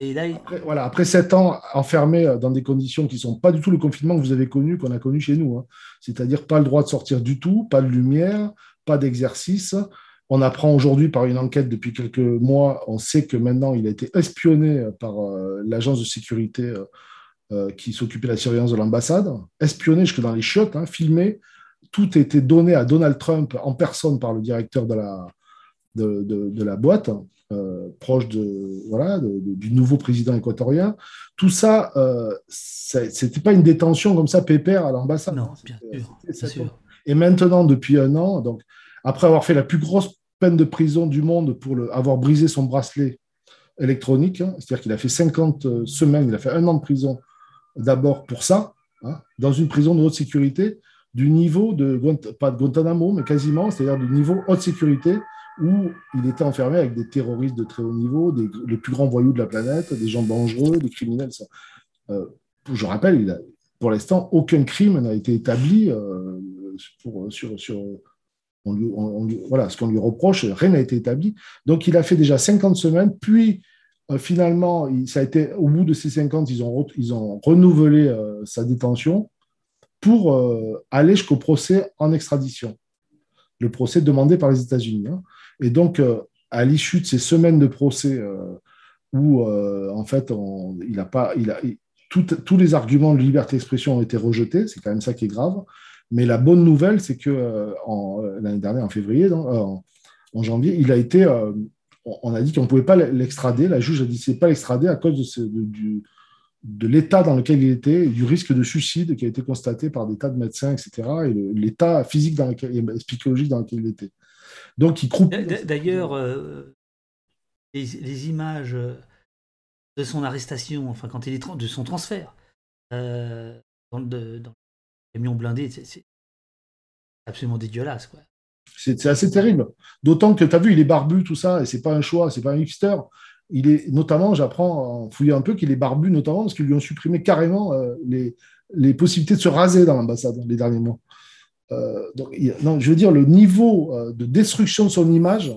Et là, après, voilà, après sept ans enfermé dans des conditions qui ne sont pas du tout le confinement que vous avez connu, qu'on a connu chez nous. Hein. C'est-à-dire pas le droit de sortir du tout, pas de lumière, pas d'exercice, on apprend aujourd'hui par une enquête depuis quelques mois, on sait que maintenant il a été espionné par euh, l'agence de sécurité euh, euh, qui s'occupait de la surveillance de l'ambassade, espionné jusque dans les chiottes, hein, filmé. Tout a été donné à Donald Trump en personne par le directeur de la, de, la boîte, proche de, voilà, du nouveau président équatorien. Tout ça, ce n'était pas une détention comme ça pépère à l'ambassade. Non, bien sûr. Et maintenant, depuis un an, donc, après avoir fait la plus grosse peine de prison du monde pour avoir brisé son bracelet électronique. Hein. C'est-à-dire qu'il a fait 50 euh, semaines, il a fait un an de prison d'abord pour ça, hein, dans une prison de haute sécurité, du niveau de, pas de Guantanamo, mais quasiment, c'est-à-dire du niveau haute sécurité, où il était enfermé avec des terroristes de très haut niveau, des, les plus grands voyous de la planète, des gens dangereux, des criminels. Euh, je rappelle, pour l'instant, aucun crime n'a été établi euh, pour, sur, sur, voilà, ce qu'on lui reproche, rien n'a été établi. Donc, il a fait déjà 50 semaines, puis euh, finalement, ça a été, au bout de ces 50, ils ont, ils ont renouvelé euh, sa détention pour euh, aller jusqu'au procès en extradition, le procès demandé par les États-Unis. Hein. Et donc, à l'issue de ces semaines de procès où, en fait, il a pas, il a, tous les arguments de liberté d'expression ont été rejetés, c'est quand même ça qui est grave. Mais la bonne nouvelle, c'est que euh, euh, l'année dernière, en février, euh, en, janvier, il a été. on a dit qu'on ne pouvait pas l'extrader. La juge a dit qu'il ne pas l'extrader à cause de, de, l'état dans lequel il était, du risque de suicide qui a été constaté par des tas de médecins, etc., et l'état physique dans lequel, et psychologique dans lequel il était. Donc, il croupit. D'ailleurs, les, images de son arrestation, enfin, quand il est de son transfert dans, le, camion blindé, c'est absolument dégueulasse. Quoi. C'est, assez terrible. D'autant que tu as vu, il est barbu, tout ça, et c'est pas un choix, c'est pas un hipster. Il est notamment, j'apprends en fouillant un peu qu'il est barbu, notamment parce qu'ils lui ont supprimé carrément euh, les, les, possibilités de se raser dans l'ambassade les derniers mois. Euh, donc, non, je veux dire, le niveau euh, de destruction de son image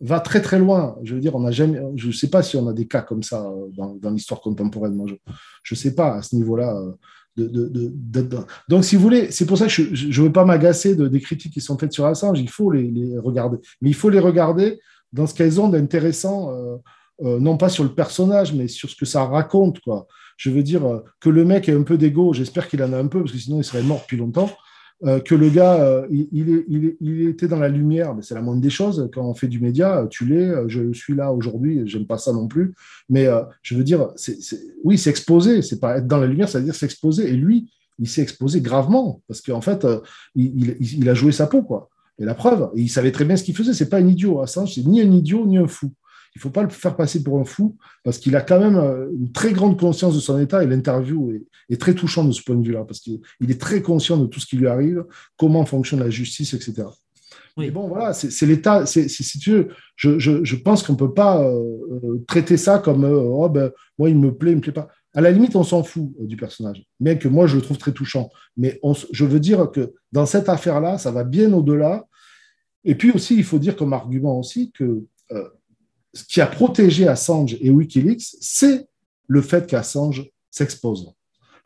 va très très loin. Je veux dire, on jamais, je ne sais pas si on a des cas comme ça dans, l'histoire contemporaine. Je ne sais pas à ce niveau-là donc, si vous voulez, c'est pour ça que je ne veux pas m'agacer de, des critiques qui sont faites sur Assange, il faut les, regarder. Mais il faut les regarder dans ce qu'elles ont d'intéressant, euh, euh, non pas sur le personnage, mais sur ce que ça raconte. Quoi. Je veux dire euh, que le mec ait un peu d'ego, j'espère qu'il en a un peu, parce que sinon il serait mort depuis longtemps. Euh, que le gars, euh, il, était dans la lumière, mais c'est la moindre des choses. Quand on fait du média, tu l'es, euh, je suis là aujourd'hui, j'aime pas ça non plus. Mais je veux dire, c'est, oui, s'exposer, c'est pas être dans la lumière, c'est-à-dire s'exposer. Et lui, il s'est exposé gravement, parce qu'en fait, il, a joué sa peau, quoi. Et la preuve, il savait très bien ce qu'il faisait, c'est pas un idiot. Assange, c'est ni un idiot, ni un fou. Il ne faut pas le faire passer pour un fou, parce qu'il a quand même euh, une très grande conscience de son état, et l'interview est, très touchante de ce point de vue-là, parce qu'il est très conscient de tout ce qui lui arrive, comment fonctionne la justice, etc. Mais bon, voilà, c'est l'État. Si tu veux, je, pense qu'on ne peut pas euh, euh, traiter ça comme oh, ben, moi, il me plaît, il ne me plaît pas. À la limite, on s'en fout du personnage, bien que moi, je le trouve très touchant. Mais je veux dire que dans cette affaire-là, ça va bien au-delà. Et puis aussi, il faut dire comme argument aussi que ce qui a protégé Assange et Wikileaks, c'est le fait qu'Assange s'expose.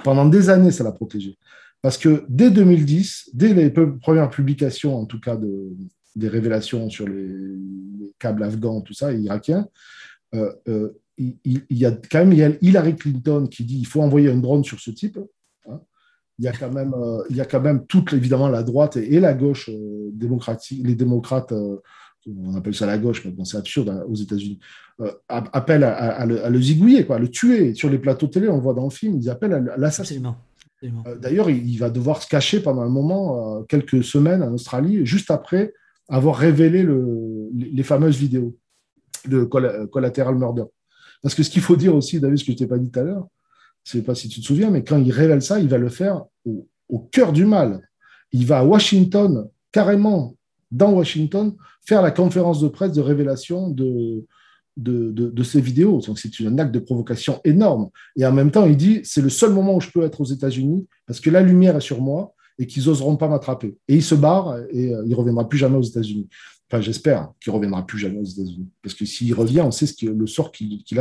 Pendant des années, ça l'a protégé. Parce que dès 2010, dès les premières publications, en tout cas, de, des révélations sur les, câbles afghans, tout ça, et irakiens, euh, euh, il, y a quand même Hillary Clinton qui dit qu'il faut envoyer un drone sur ce type. Hein. Il, y a quand même, euh, il y a quand même toute, évidemment, la droite et, la gauche démocratique, les démocrates on appelle ça la gauche, mais bon, c'est absurde hein, aux États-Unis, euh, appellent à, le, zigouiller, quoi, à le tuer. Sur les plateaux télé, on le voit dans le film, ils appellent à l'assassinat. Euh, d'ailleurs, il, va devoir se cacher pendant un moment, euh, quelques semaines en Australie, juste après avoir révélé les fameuses vidéos de Collateral Murder. Parce que ce qu'il faut dire aussi, David, ce que je t'ai pas dit tout à l'heure, je ne sais pas si tu te souviens, mais quand il révèle ça, il va le faire au cœur du mal. Il va à Washington, carrément dans Washington, faire la conférence de presse de révélation de, de, ces vidéos. Donc, c'est un acte de provocation énorme. Et en même temps, il dit c'est le seul moment où je peux être aux États-Unis parce que la lumière est sur moi et qu'ils n'oseront pas m'attraper. Et il se barre et euh, il ne reviendra plus jamais aux États-Unis. Enfin, j'espère qu'il ne reviendra plus jamais aux États-Unis. Parce que s'il revient, on sait ce qui, le sort qui, qui.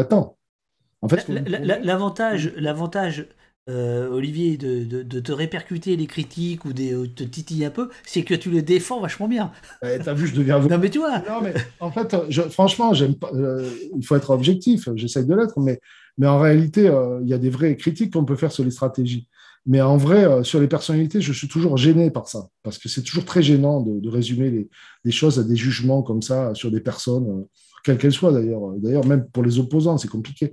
En fait, l'avantage, l'avantage euh, Olivier, de, te répercuter les critiques ou de te titiller un peu, c'est que tu le défends vachement bien. T'as vu, je deviens. non, mais tu vois. Non, mais en fait, franchement, j'aime pas, euh, il faut être objectif, j'essaye de l'être, mais, mais en réalité, euh, il y a des vraies critiques qu'on peut faire sur les stratégies. Mais en vrai, sur les personnalités, je suis toujours gêné par ça, parce que c'est toujours très gênant de, résumer les, les, choses à des jugements comme ça sur des personnes quelle qu'elle soit d'ailleurs. D'ailleurs, même pour les opposants, c'est compliqué.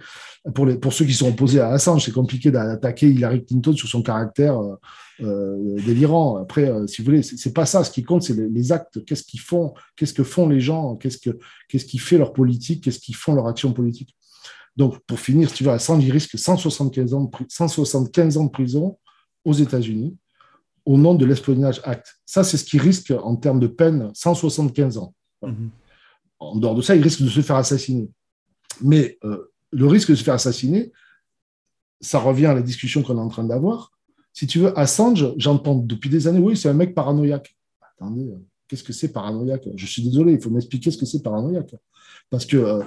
Pour, ceux qui sont opposés à Assange, c'est compliqué d'attaquer Hillary Clinton sur son caractère euh, euh, délirant. Après, euh, si vous voulez, c'est pas ça. Ce qui compte, c'est les, actes. Qu'est-ce qu'ils font? Qu'est-ce que font les gens? Qu'est-ce que qu'est-ce qui fait leur politique? Qu'est-ce qu'ils font leur action politique? Donc, pour finir, si tu veux, Assange, il risque 175 ans de, 175 ans de prison aux États-Unis au nom de l'espionnage Act. Ça, c'est ce qui risque en termes de peine 175 ans. Mm-hmm en dehors de ça, il risque de se faire assassiner. Mais euh, le risque de se faire assassiner, ça revient à la discussion qu'on est en train d'avoir. Si tu veux, Assange, j'entends depuis des années, oui, c'est un mec paranoïaque. Attendez, euh, qu'est-ce que c'est paranoïaque? Je suis désolé, il faut m'expliquer ce que c'est paranoïaque. Parce que euh,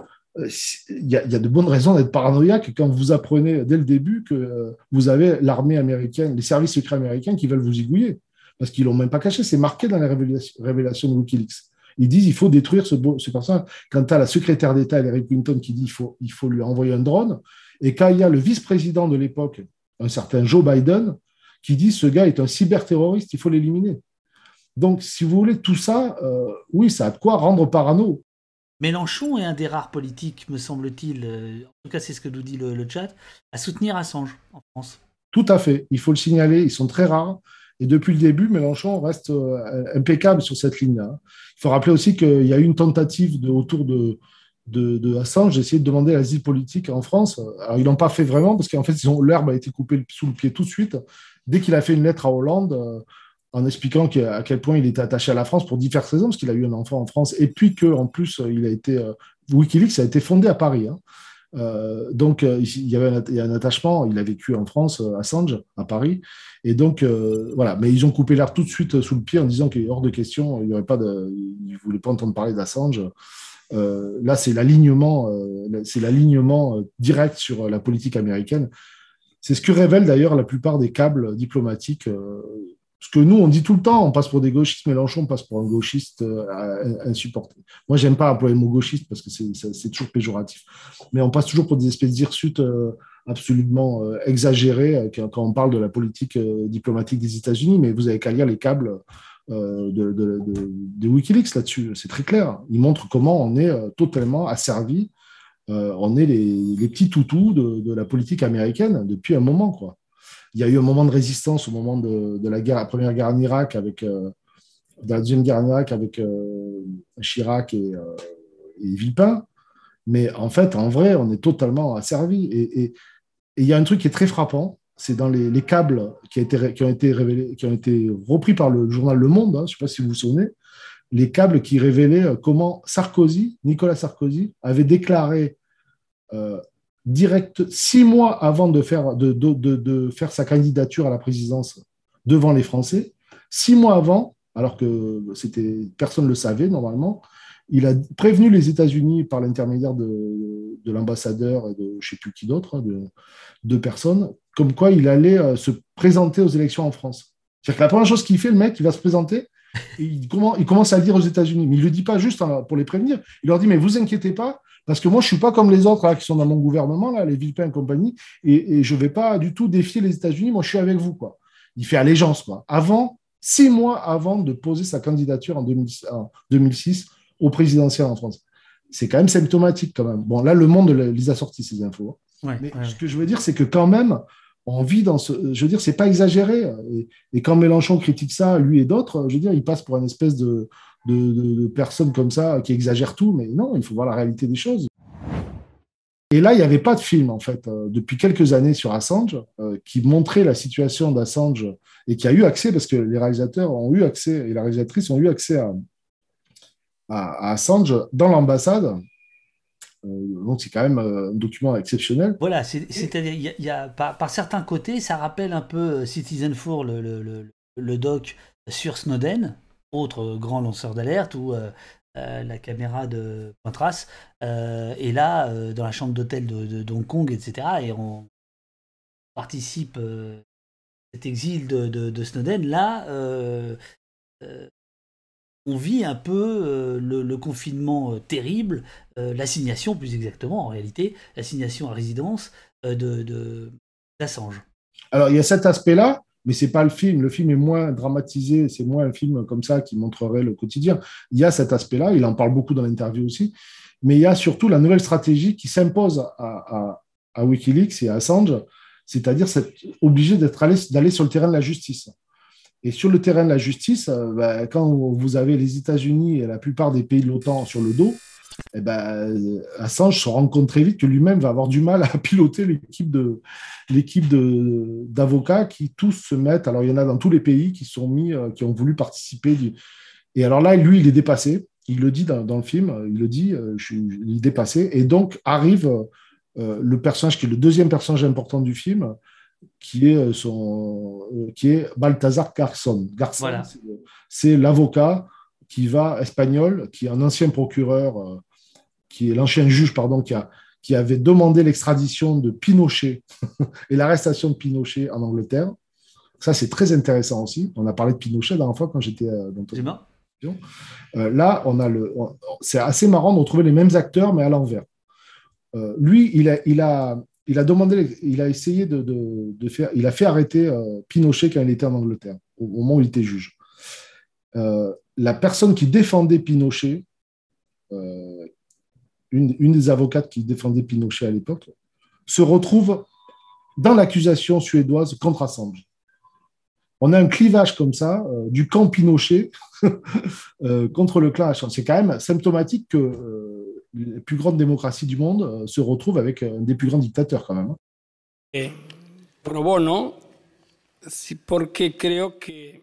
il y, a de bonnes raisons d'être paranoïaque quand vous apprenez dès le début que vous avez l'armée américaine, les services secrets américains qui veulent vous zigouiller. Parce qu'ils l'ont même pas caché, c'est marqué dans les révélations de Wikileaks. Ils disent il faut détruire ce, ce personnage. Quand tu as la secrétaire d'État, Hillary Clinton, qui dit il faut, il faut lui envoyer un drone, et quand il y a le vice-président de l'époque, un certain Joe Biden, qui dit ce gars est un cyberterroriste, il faut l'éliminer. Donc, si vous voulez, tout ça, euh, oui, ça a de quoi rendre parano. Mélenchon est un des rares politiques, me semble-t-il, euh, en tout cas c'est ce que nous dit le, le, chat, à soutenir Assange en France. Tout à fait, il faut le signaler, ils sont très rares. Et depuis le début, Mélenchon reste euh, impeccable sur cette ligne-là. Il faut rappeler aussi qu'il y a eu une tentative autour de, de, de Assange d'essayer de demander l'asile politique en France. Alors, ils l'ont pas fait vraiment parce qu'en fait, l'herbe a été coupée sous le pied tout de suite dès qu'il a fait une lettre à Hollande euh, en expliquant à quel point il était attaché à la France pour diverses raisons, parce qu'il a eu un enfant en France, et puis qu'en plus, il a été. Euh, Wikileaks a été fondé à Paris. Hein. Euh, donc, euh, il y avait un, attachement. Il a vécu en France, euh, à Assange, à Paris. Et donc, voilà. Mais ils ont coupé l'air tout de suite sous le pied en disant qu'il est hors de question. Il n'y aurait pas. Ils ne voulaient pas entendre parler d'Assange. là, c'est l'alignement, c'est l'alignement direct sur la politique américaine. C'est ce que révèlent d'ailleurs la plupart des câbles diplomatiques parce que nous, on dit tout le temps, on passe pour des gauchistes, Mélenchon passe pour un gauchiste euh, insupporté. Moi, j'aime pas employer le mot gauchiste parce que c'est toujours péjoratif. Mais on passe toujours pour des espèces d'hirsutes euh, absolument euh, exagérées quand, on parle de la politique diplomatique des États-Unis. Mais vous avez qu'à lire les câbles de, Wikileaks là-dessus. C'est très clair. Ils montrent comment on est totalement asservi. on est les, les petits toutous de, la politique américaine depuis un moment, quoi il y a eu un moment de résistance au moment de, la, première guerre en Irak, avec, euh, la deuxième guerre en Irak avec euh, Chirac et, euh, et, Villepin. Mais en fait, en vrai, on est totalement asservi. Et il y a un truc qui est très frappant, c'est dans les, câbles qui, qui, ont été révélés, qui ont été repris par le journal Le Monde, hein, je ne sais pas si vous vous souvenez, les câbles qui révélaient comment Sarkozy, Nicolas Sarkozy, avait déclaré direct six mois avant de faire, de, de, de, faire sa candidature à la présidence devant les Français, six mois avant, alors que c'était personne ne le savait normalement, il a prévenu les États-Unis par l'intermédiaire de, de l'ambassadeur et de je ne sais plus qui d'autre, hein, de personnes, comme quoi il allait euh, se présenter aux élections en France. C'est-à-dire que la première chose qu'il fait, le mec, il va se présenter, il, commence, il commence à le dire aux États-Unis. Mais il ne le dit pas juste hein, pour les prévenir. Il leur dit, mais vous inquiétez pas, parce que moi, je ne suis pas comme les autres qui sont dans mon gouvernement, là, les Villepin et compagnie, et, je ne vais pas du tout défier les États-Unis. Moi, je suis avec vous. Quoi. Il fait allégeance. Quoi. Avant, six mois avant de poser sa candidature en, 2006 au présidentiel en France. C'est quand même symptomatique, quand même. Bon, là, le monde les a sortis, ces infos. Hein. Mais ce que je veux dire, c'est que quand même, on vit dans ce. Je veux dire, c'est pas exagéré. Et, quand Mélenchon critique ça, lui et d'autres, je veux dire, il passe pour une espèce de, de, personne comme ça qui exagère tout, mais non, il faut voir la réalité des choses. Et là, il n'y avait pas de film, en fait, euh, depuis quelques années sur Assange, euh, qui montrait la situation d'Assange et qui a eu accès, parce que les réalisateurs ont eu accès, et la réalisatrice ont eu accès à, à Assange dans l'ambassade euh, donc c'est quand même un document exceptionnel. Voilà, c'est-à-dire, il y a, par, certains côtés, ça rappelle un peu Citizen Four, le, le, doc sur Snowden, autre grand lanceur d'alerte, où la caméra de Pointras est là, dans la chambre d'hôtel de, Hong Kong, etc. Et on participe à cet exil de, de Snowden. Là, on vit un peu euh, le, confinement euh, terrible, euh, l'assignation plus exactement en réalité, l'assignation à résidence de d'Assange. Alors il y a cet aspect-là, mais c'est pas le film. Le film est moins dramatisé, c'est moins un film comme ça qui montrerait le quotidien. Il y a cet aspect-là, il en parle beaucoup dans l'interview aussi, mais il y a surtout la nouvelle stratégie qui s'impose à, WikiLeaks et à Assange, c'est-à-dire obligé d'aller sur le terrain de la justice. Et sur le terrain de la justice, euh, bah, quand vous avez les États-Unis et la plupart des pays de l'OTAN sur le dos, eh ben, Assange se rend compte très vite que lui-même va avoir du mal à piloter l'équipe de l'équipe d'avocats qui tous se mettent. Alors il y en a dans tous les pays qui sont mis, euh, qui ont voulu participer. Et alors là, lui, il est dépassé. Il le dit dans, le film. Il le dit. Euh, je suis il est dépassé. Et donc arrive le personnage qui est le deuxième personnage important du film, qui est, euh, son, euh, qui est Balthazar Garson. Garson, c'est l'avocat qui va, espagnol, qui est un ancien procureur, euh, qui est l'ancien juge, pardon, qui, a, qui avait demandé l'extradition de Pinochet et l'arrestation de Pinochet en Angleterre. Ça, c'est très intéressant aussi. On a parlé de Pinochet la dernière fois quand j'étais dans ton euh, là, on a le, c'est assez marrant de retrouver les mêmes acteurs, mais à l'envers. lui, il a, il, a, il a demandé, il a essayé de, faire, il a fait arrêter euh, Pinochet quand il était en Angleterre, au, moment où il était juge. Euh, la personne qui défendait Pinochet, euh, une, des avocates qui défendait Pinochet à l'époque, se retrouve dans l'accusation suédoise contre Assange. On a un clivage comme ça du camp Pinochet contre le clan Assange. C'est quand même symptomatique que les plus grandes démocraties du monde euh, se retrouvent avec un des plus grands dictateurs quand même. Eh, pro bono, porque creo que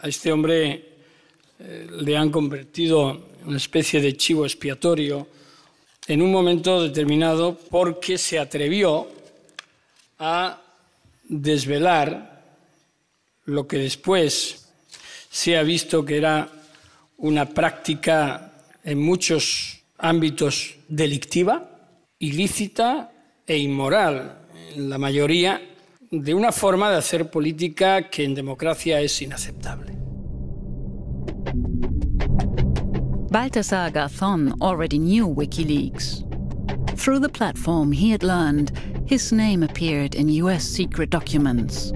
a este hombre eh, le han convertido en una especie de chivo expiatorio en un momento determinado porque se atrevió a desvelar lo que después se ha visto que era una práctica en muchos ámbitos delictiva, ilícita e inmoral, en la mayoría, de una forma de hacer política que en democracia es inaceptable. Baltasar Garzón already knew WikiLeaks. Through the platform he had learned, his name appeared in US secret documents.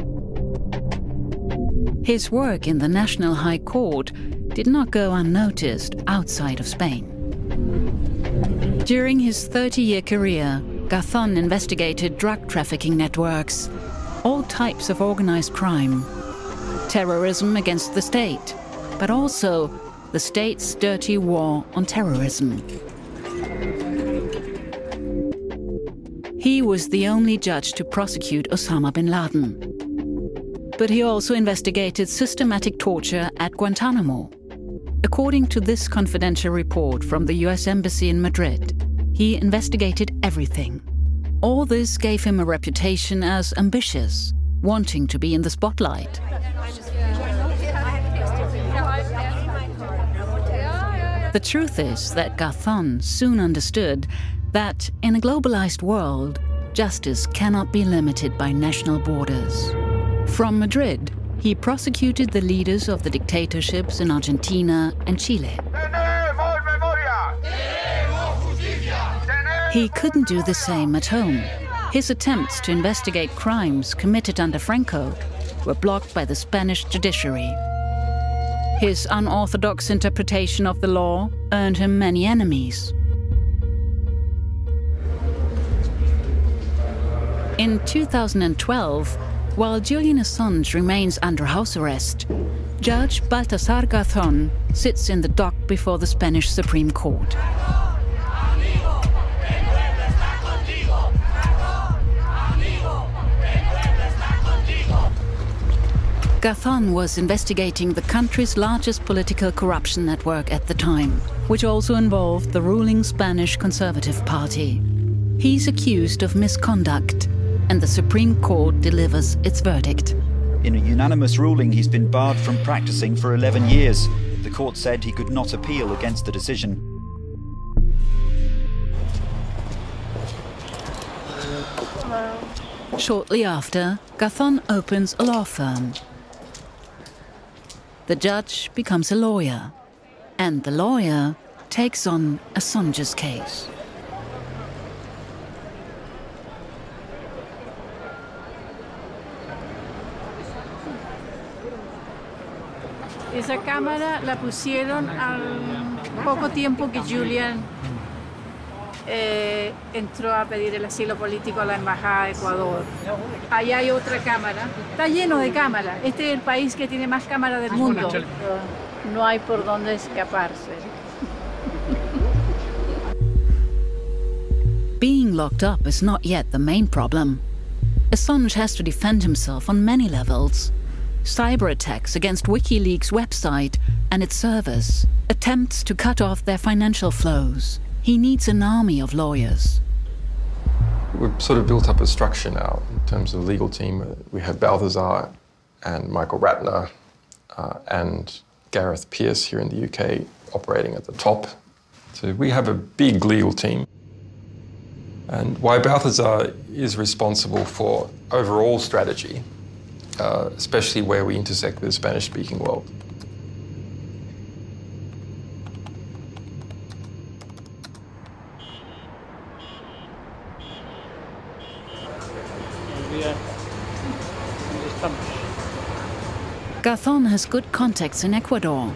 His work in the National High Court did not go unnoticed outside of Spain. During his 30 year career, Gathon investigated drug trafficking networks, all types of organized crime, terrorism against the state, but also the state's dirty war on terrorism. He was the only judge to prosecute Osama bin Laden. But he also investigated systematic torture at Guantanamo According to this confidential report from the US Embassy in Madrid, he investigated everything. All this gave him a reputation as ambitious, wanting to be in the spotlight. The truth is that Gathon soon understood that in a globalized world, justice cannot be limited by national borders. From Madrid, he prosecuted the leaders of the dictatorships in Argentina and Chile. He couldn't do the same at home. His attempts to investigate crimes committed under Franco were blocked by the Spanish judiciary. His unorthodox interpretation of the law earned him many enemies. In 2012, while Julian Assange remains under house arrest, Judge Baltasar Garzón sits in the dock before the Spanish Supreme Court. Garzón was investigating the country's largest political corruption network at the time, which also involved the ruling Spanish Conservative Party. He's accused of misconduct, and the Supreme Court delivers its verdict. In a unanimous ruling, he's been barred from practicing for 11 years. The court said he could not appeal against the decision. Shortly after, Garzón opens a law firm the judge becomes a lawyer, and the lawyer takes on Assange's case. Esa cámara la pusieron al poco tiempo que Julian eh, entró a pedir el asilo político a la Embajada de Ecuador. Allá hay otra cámara. Está lleno de cámaras. Este es el país que tiene más cámaras del mundo. No hay por dónde escaparse. Being locked up is not yet the main problem. Assange has to defend himself on many levels. Cyber attacks against WikiLeaks' website and its servers, attempts to cut off their financial flows, he needs an army of lawyers. We've sort of built up a structure now in terms of the legal team. We have Balthazar and Michael Ratner uh, and Gareth Pierce here in the UK operating at the top. So we have a big legal team. And why Balthazar is responsible for overall strategy, uh, especially where we intersect with the Spanish speaking world. Garzón has good contacts in Ecuador.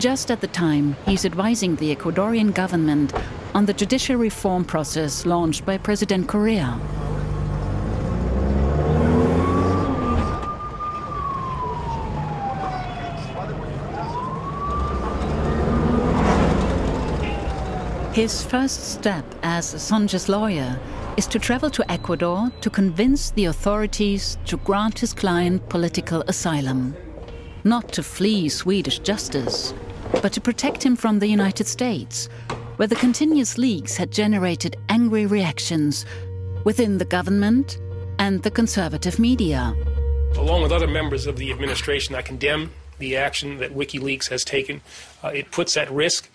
Just at the time, he's advising the Ecuadorian government on the judicial reform process launched by President Correa. His first step as Assange's lawyer is to travel to Ecuador to convince the authorities to grant his client political asylum. Not to flee Swedish justice, but to protect him from the United States, where the continuous leaks had generated angry reactions within the government and the conservative media. Along with other members of the administration, I condemn the action that WikiLeaks has taken. Uh, it puts at risk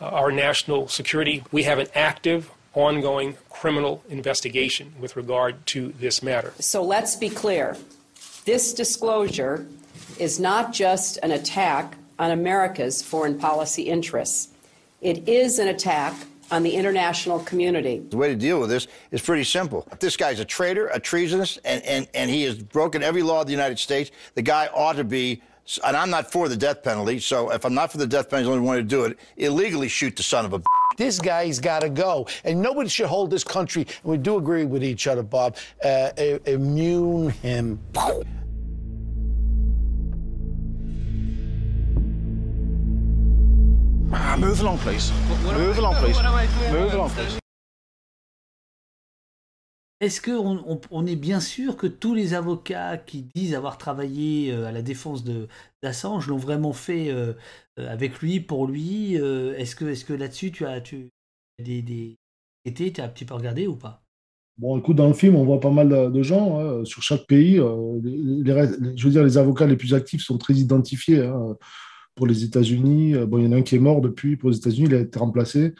uh, our national security. We have an active, ongoing criminal investigation with regard to this matter. So let's be clear. This disclosure is not just an attack on America's foreign policy interests. It is an attack on the international community. The way to deal with this is pretty simple. If this guy's a traitor, a treasonous, and, and, and he has broken every law of the United States, the guy ought to be and I'm not for the death penalty, so if I'm not for the death penalty, the only one to do it, illegally shoot the son of a This guy's got to go. And nobody should hold this country, and we do agree with each other, Bob, uh, immune him. Ah, move along, please. Move along, please. Move along, please. Est-ce qu'on on, on, est bien sûr que tous les avocats qui disent avoir travaillé euh, à la défense de d'Assange l'ont vraiment fait euh, euh, avec lui, pour lui Est-ce que, est que là-dessus, tu as tu, des, des été, tu as un petit peu regardé ou pas? Bon, écoute, dans le film, on voit pas mal de gens hein, sur chaque pays. Les, je veux dire, les avocats les plus actifs sont très identifiés. Hein, pour les États-Unis, bon, il y en a un qui est mort depuis. Pour les États-Unis, il a été remplacé.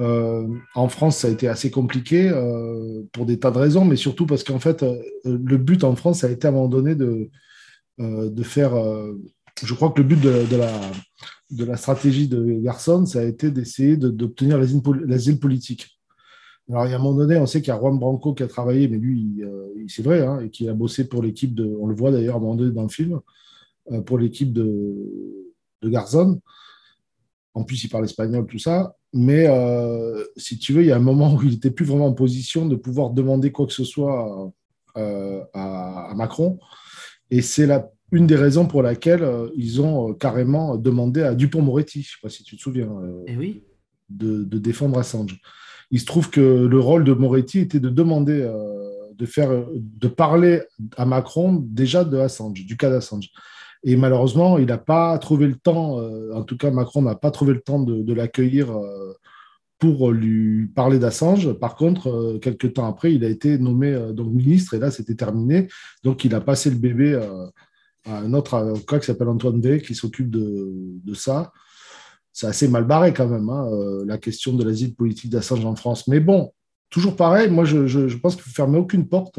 Euh, en France, ça a été assez compliqué euh, pour des tas de raisons, mais surtout parce qu'en fait, euh, le but en France a été à un moment donné de, de faire. je crois que le but de, la, de la stratégie de Garçon, ça a été d'essayer d'obtenir l'asile politique. Alors, il y a un moment donné, on sait qu'il y a Juan Branco qui a travaillé, mais lui, c'est vrai, hein, et qui a bossé pour l'équipe de. On le voit d'ailleurs à un moment donné dans le film, pour l'équipe de, de Garzón. En plus, il parle espagnol, tout ça. Mais euh, si tu veux, il y a un moment où il n'était plus vraiment en position de pouvoir demander quoi que ce soit à, Macron. Et c'est la, une des raisons pour laquelle ils ont carrément demandé à Dupont-Moretti, je ne sais pas si tu te souviens, Et oui. de, de, défendre Assange. Il se trouve que le rôle de Moretti était de demander, de, faire, de parler à Macron déjà de Assange, du cas d'Assange. Et malheureusement, il n'a pas trouvé le temps, euh, en tout cas Macron n'a pas trouvé le temps de, l'accueillir euh, pour lui parler d'Assange. Par contre, euh, quelques temps après, il a été nommé ministre et là, c'était terminé. Donc, il a passé le bébé à un autre avocat qui s'appelle Antoine Day qui s'occupe de, ça. C'est assez mal barré quand même, hein, la question de l'asile politique d'Assange en France. Mais bon, toujours pareil, moi, je, pense qu'il ne faut fermer aucune porte.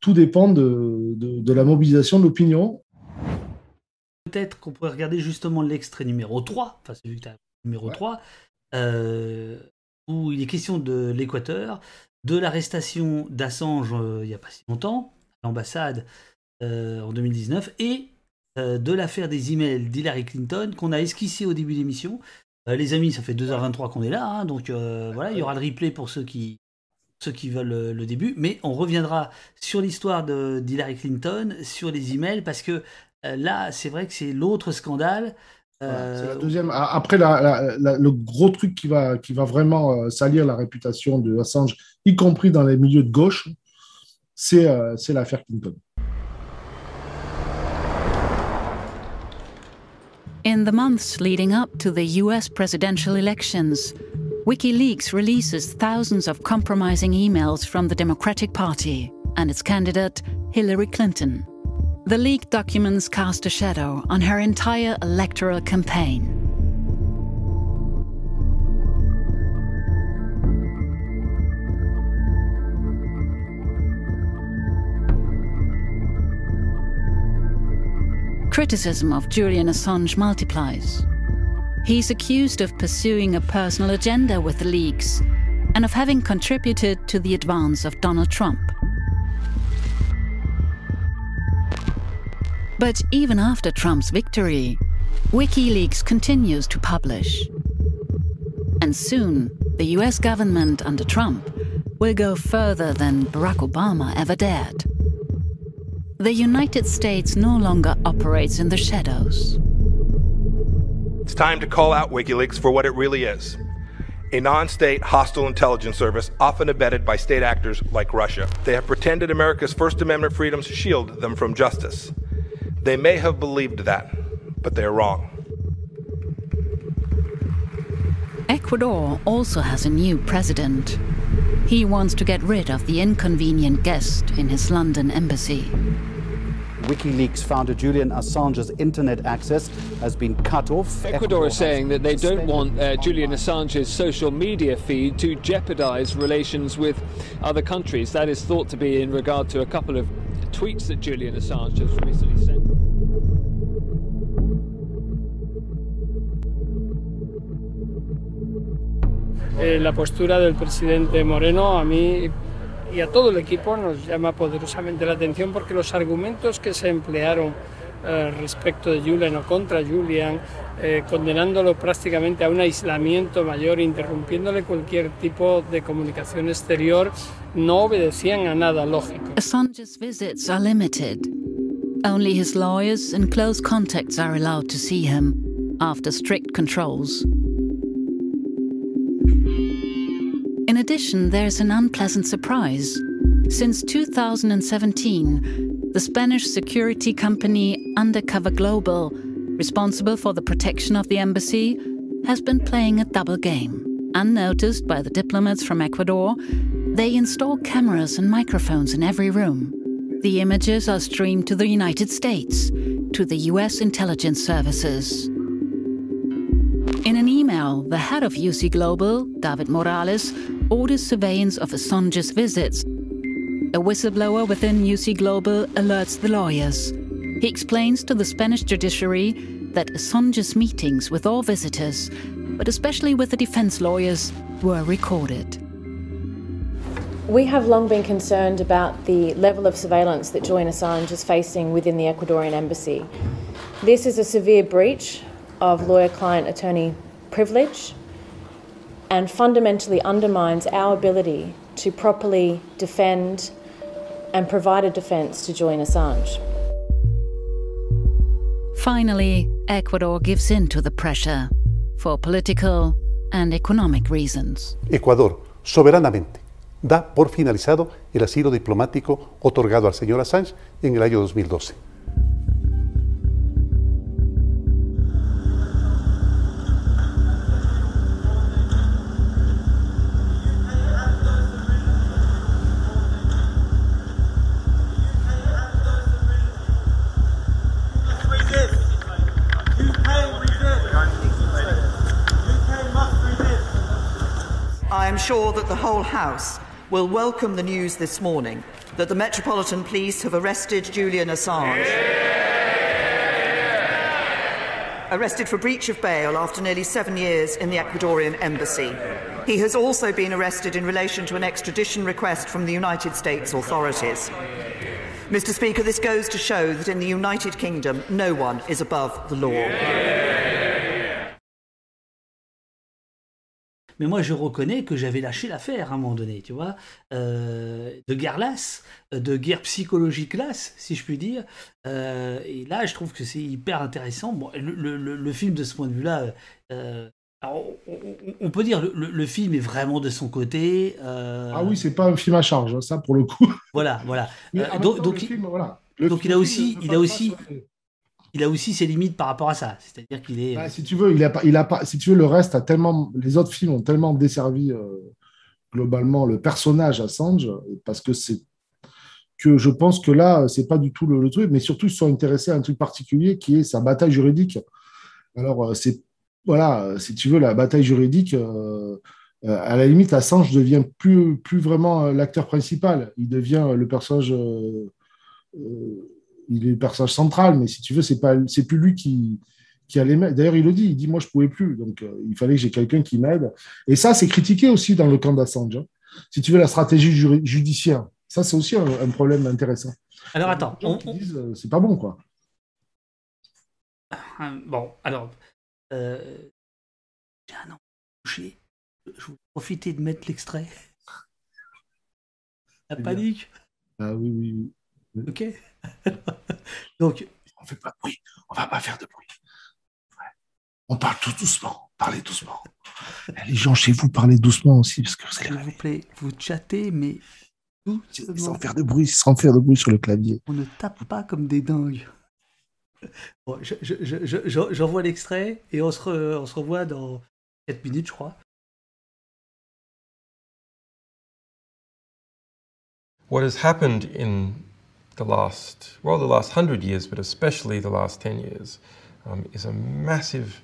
Tout dépend de la mobilisation de l'opinion peut-être qu'on pourrait regarder justement l'extrait numéro 3, enfin celui que tu as numéro 3, euh, où il est question de l'Équateur, de l'arrestation d'Assange euh, il n'y a pas si longtemps, à l'ambassade euh, en 2019, et de l'affaire des emails d'Hillary Clinton qu'on a esquissé au début de l'émission. les amis, ça fait 2h23 qu'on est là, hein, donc voilà, il y aura le replay pour ceux qui, ceux qui veulent le, début, mais on reviendra sur l'histoire d'Hillary Clinton, sur les emails, parce que là, c'est vrai que c'est l'autre scandale. Euh, c'est la deuxième. Après, le gros truc qui va, qui va vraiment euh, salir la réputation de Assange, y compris dans les milieux de gauche, c'est l'affaire Clinton. In the months leading up to the US presidential elections, WikiLeaks releases thousands of compromising emails from the Democratic Party and its candidate, Hillary Clinton. The leaked documents cast a shadow on her entire electoral campaign. Criticism of Julian Assange multiplies. He's accused of pursuing a personal agenda with the leaks and of having contributed to the advance of Donald Trump. But even after Trump's victory, WikiLeaks continues to publish. And soon, the US government under Trump will go further than Barack Obama ever dared. The United States no longer operates in the shadows. It's time to call out WikiLeaks for what it really is a non state hostile intelligence service often abetted by state actors like Russia. They have pretended America's First Amendment freedoms shield them from justice. They may have believed that, but they're wrong. Ecuador also has a new president. He wants to get rid of the inconvenient guest in his London embassy. WikiLeaks founder Julian Assange's internet access has been cut off. Ecuador is saying that they don't want uh, Julian Assange's social media feed to jeopardize relations with other countries. That is thought to be in regard to a couple of tweets that Julian Assange has recently sent. Eh, la postura del presidente Moreno a mí y a todo el equipo nos llama poderosamente la atención porque los argumentos que se emplearon eh, respecto de Julian o contra Julian, eh, condenándolo prácticamente a un aislamiento mayor, interrumpiéndole cualquier tipo de comunicación exterior, no obedecían a nada lógico. Assange's visits are limited. Only his lawyers and close contacts are allowed to see him after strict controls. In addition, there's an unpleasant surprise. Since 2017, the Spanish security company Undercover Global, responsible for the protection of the embassy, has been playing a double game. Unnoticed by the diplomats from Ecuador, they install cameras and microphones in every room. The images are streamed to the United States, to the US intelligence services. In an email, the head of UC Global, David Morales, orders surveillance of Assange's visits. A whistleblower within UC Global alerts the lawyers. He explains to the Spanish judiciary that Assange's meetings with all visitors, but especially with the defense lawyers, were recorded. We have long been concerned about the level of surveillance that Julian Assange is facing within the Ecuadorian embassy. This is a severe breach of lawyer client attorney privilege and fundamentally undermines our ability to properly defend and provide a defence to join Assange. Finally, Ecuador gives in to the pressure for political and economic reasons. Ecuador, soberanamente, da por finalizado el asilo diplomático otorgado al señor Assange en el año 2012. Sure that the whole House will welcome the news this morning that the Metropolitan Police have arrested Julian Assange. Arrested for breach of bail after nearly seven years in the Ecuadorian embassy. He has also been arrested in relation to an extradition request from the United States authorities. Mr. Speaker, this goes to show that in the United Kingdom, no one is above the law. Mais moi, je reconnais que j'avais lâché l'affaire à un moment donné, tu vois, euh, de guerre lasse, de guerre psychologique lasse, si je puis dire. Euh, et là, je trouve que c'est hyper intéressant. Bon, le, le, le, film, de ce point de vue-là, euh, on, on, peut dire le, le, film est vraiment de son côté. Ah oui, c'est pas un film à charge, ça pour le coup. Voilà, voilà. donc, donc, il, film, voilà. donc il a aussi, il a aussi il a aussi ses limites par rapport à ça. C'est-à-dire qu'il est. Bah, si tu veux, il a, il a pas. Si tu veux, le reste a tellement. Les autres films ont tellement desservi euh, globalement le personnage Assange parce que c'est que je pense que là, c'est pas du tout le, truc, mais surtout ils sont intéressés à un truc particulier qui est sa bataille juridique. Alors euh, c'est voilà, si tu veux, la bataille juridique. Euh, à la limite, Assange devient plus, plus vraiment l'acteur principal. Il devient le personnage il est le personnage central, mais si tu veux, c'est pas, c'est plus lui qui, qui allait D'ailleurs, il le dit, il dit, moi, je pouvais plus, donc euh, il fallait que j'ai quelqu'un qui m'aide. Et ça, c'est critiqué aussi dans le camp d'Assange. Hein. Si tu veux, la stratégie judiciaire, ça, c'est aussi un, problème intéressant. Alors, attends. On, Disent, euh, c'est pas bon, quoi. Ah, bon, alors. Euh, j'ai un Je vais profiter de mettre l'extrait. La panique. Ah oui, oui, oui. Ok. Donc. On fait pas de bruit. On va pas faire de bruit. On parle tout doucement. Parlez doucement. Les gens chez vous, parlez doucement aussi parce que vous allez. S'il vous plaît, vous chattez, mais sans faire de bruit, sans faire de bruit sur le clavier. On ne tape pas comme des dingues. Bon, j'envoie l'extrait et on se, on se revoit dans 4 minutes, je crois. What has happened in the last, well, the last hundred years, but especially the last 10 years, um, is a massive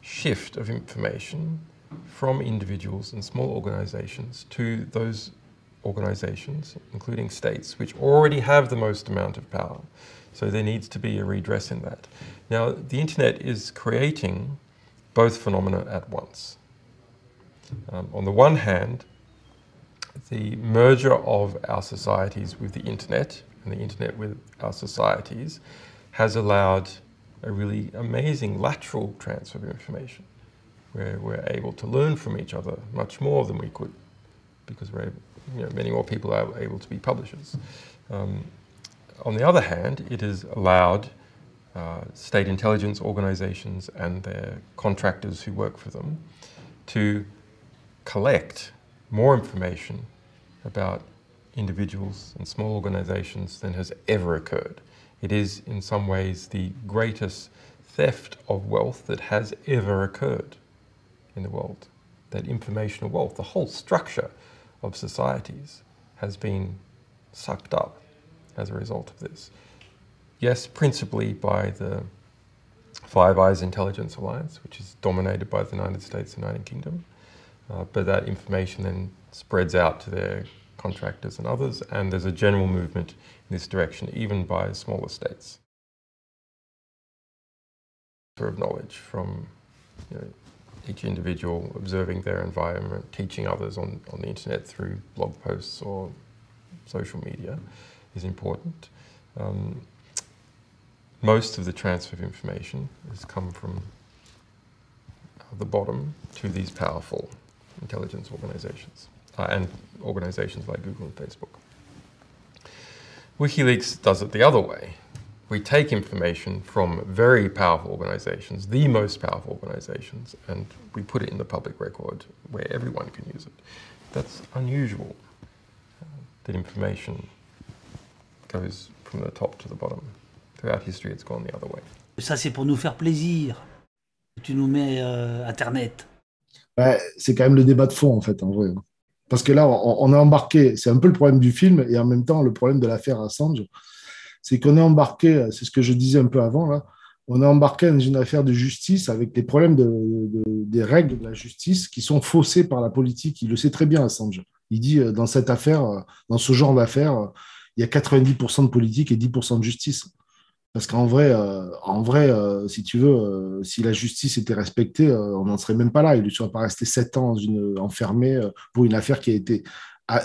shift of information from individuals and small organizations to those organizations, including states, which already have the most amount of power. So there needs to be a redress in that. Now, the internet is creating both phenomena at once. Um, on the one hand, the merger of our societies with the internet and the internet with our societies has allowed a really amazing lateral transfer of information where we're able to learn from each other much more than we could because we're able, you know, many more people are able to be publishers. Um, on the other hand, it has allowed uh, state intelligence organizations and their contractors who work for them to collect more information about individuals and small organizations than has ever occurred. It is, in some ways, the greatest theft of wealth that has ever occurred in the world. That informational wealth, the whole structure of societies, has been sucked up as a result of this. Yes, principally by the Five Eyes Intelligence Alliance, which is dominated by the United States and United Kingdom, uh, but that information then spreads out to their contractors and others, and there's a general movement in this direction, even by smaller states. Of knowledge from you know, each individual observing their environment, teaching others on, on the internet through blog posts or social media is important. Um, most of the transfer of information has come from the bottom to these powerful intelligence organizations uh, and organizations like Google and Facebook. WikiLeaks does it the other way. We take information from very powerful organizations, the most powerful organizations, and we put it in the public record where everyone can use it. That's unusual. Uh, that information goes from the top to the bottom. Throughout history, it's gone the other way. Ça, c'est pour nous faire plaisir. Tu nous mets euh, Internet. Ouais, c'est quand même le débat de fond, en fait, en vrai. Parce que là, on, est embarqué, c'est un peu le problème du film et en même temps le problème de l'affaire Assange, c'est qu'on est embarqué, c'est ce que je disais un peu avant, là, on est embarqué dans une affaire de justice avec des problèmes de, de, des règles de la justice qui sont faussées par la politique. Il le sait très bien, Assange. Il dit, euh, dans cette affaire, euh, dans ce genre d'affaire, euh, il y a 90% de politique et 10% de justice. Parce qu'en vrai, euh, en vrai euh, si tu veux, euh, si la justice était respectée, on n'en serait même pas là. Il ne serait pas resté sept ans enfermé pour une affaire qui a été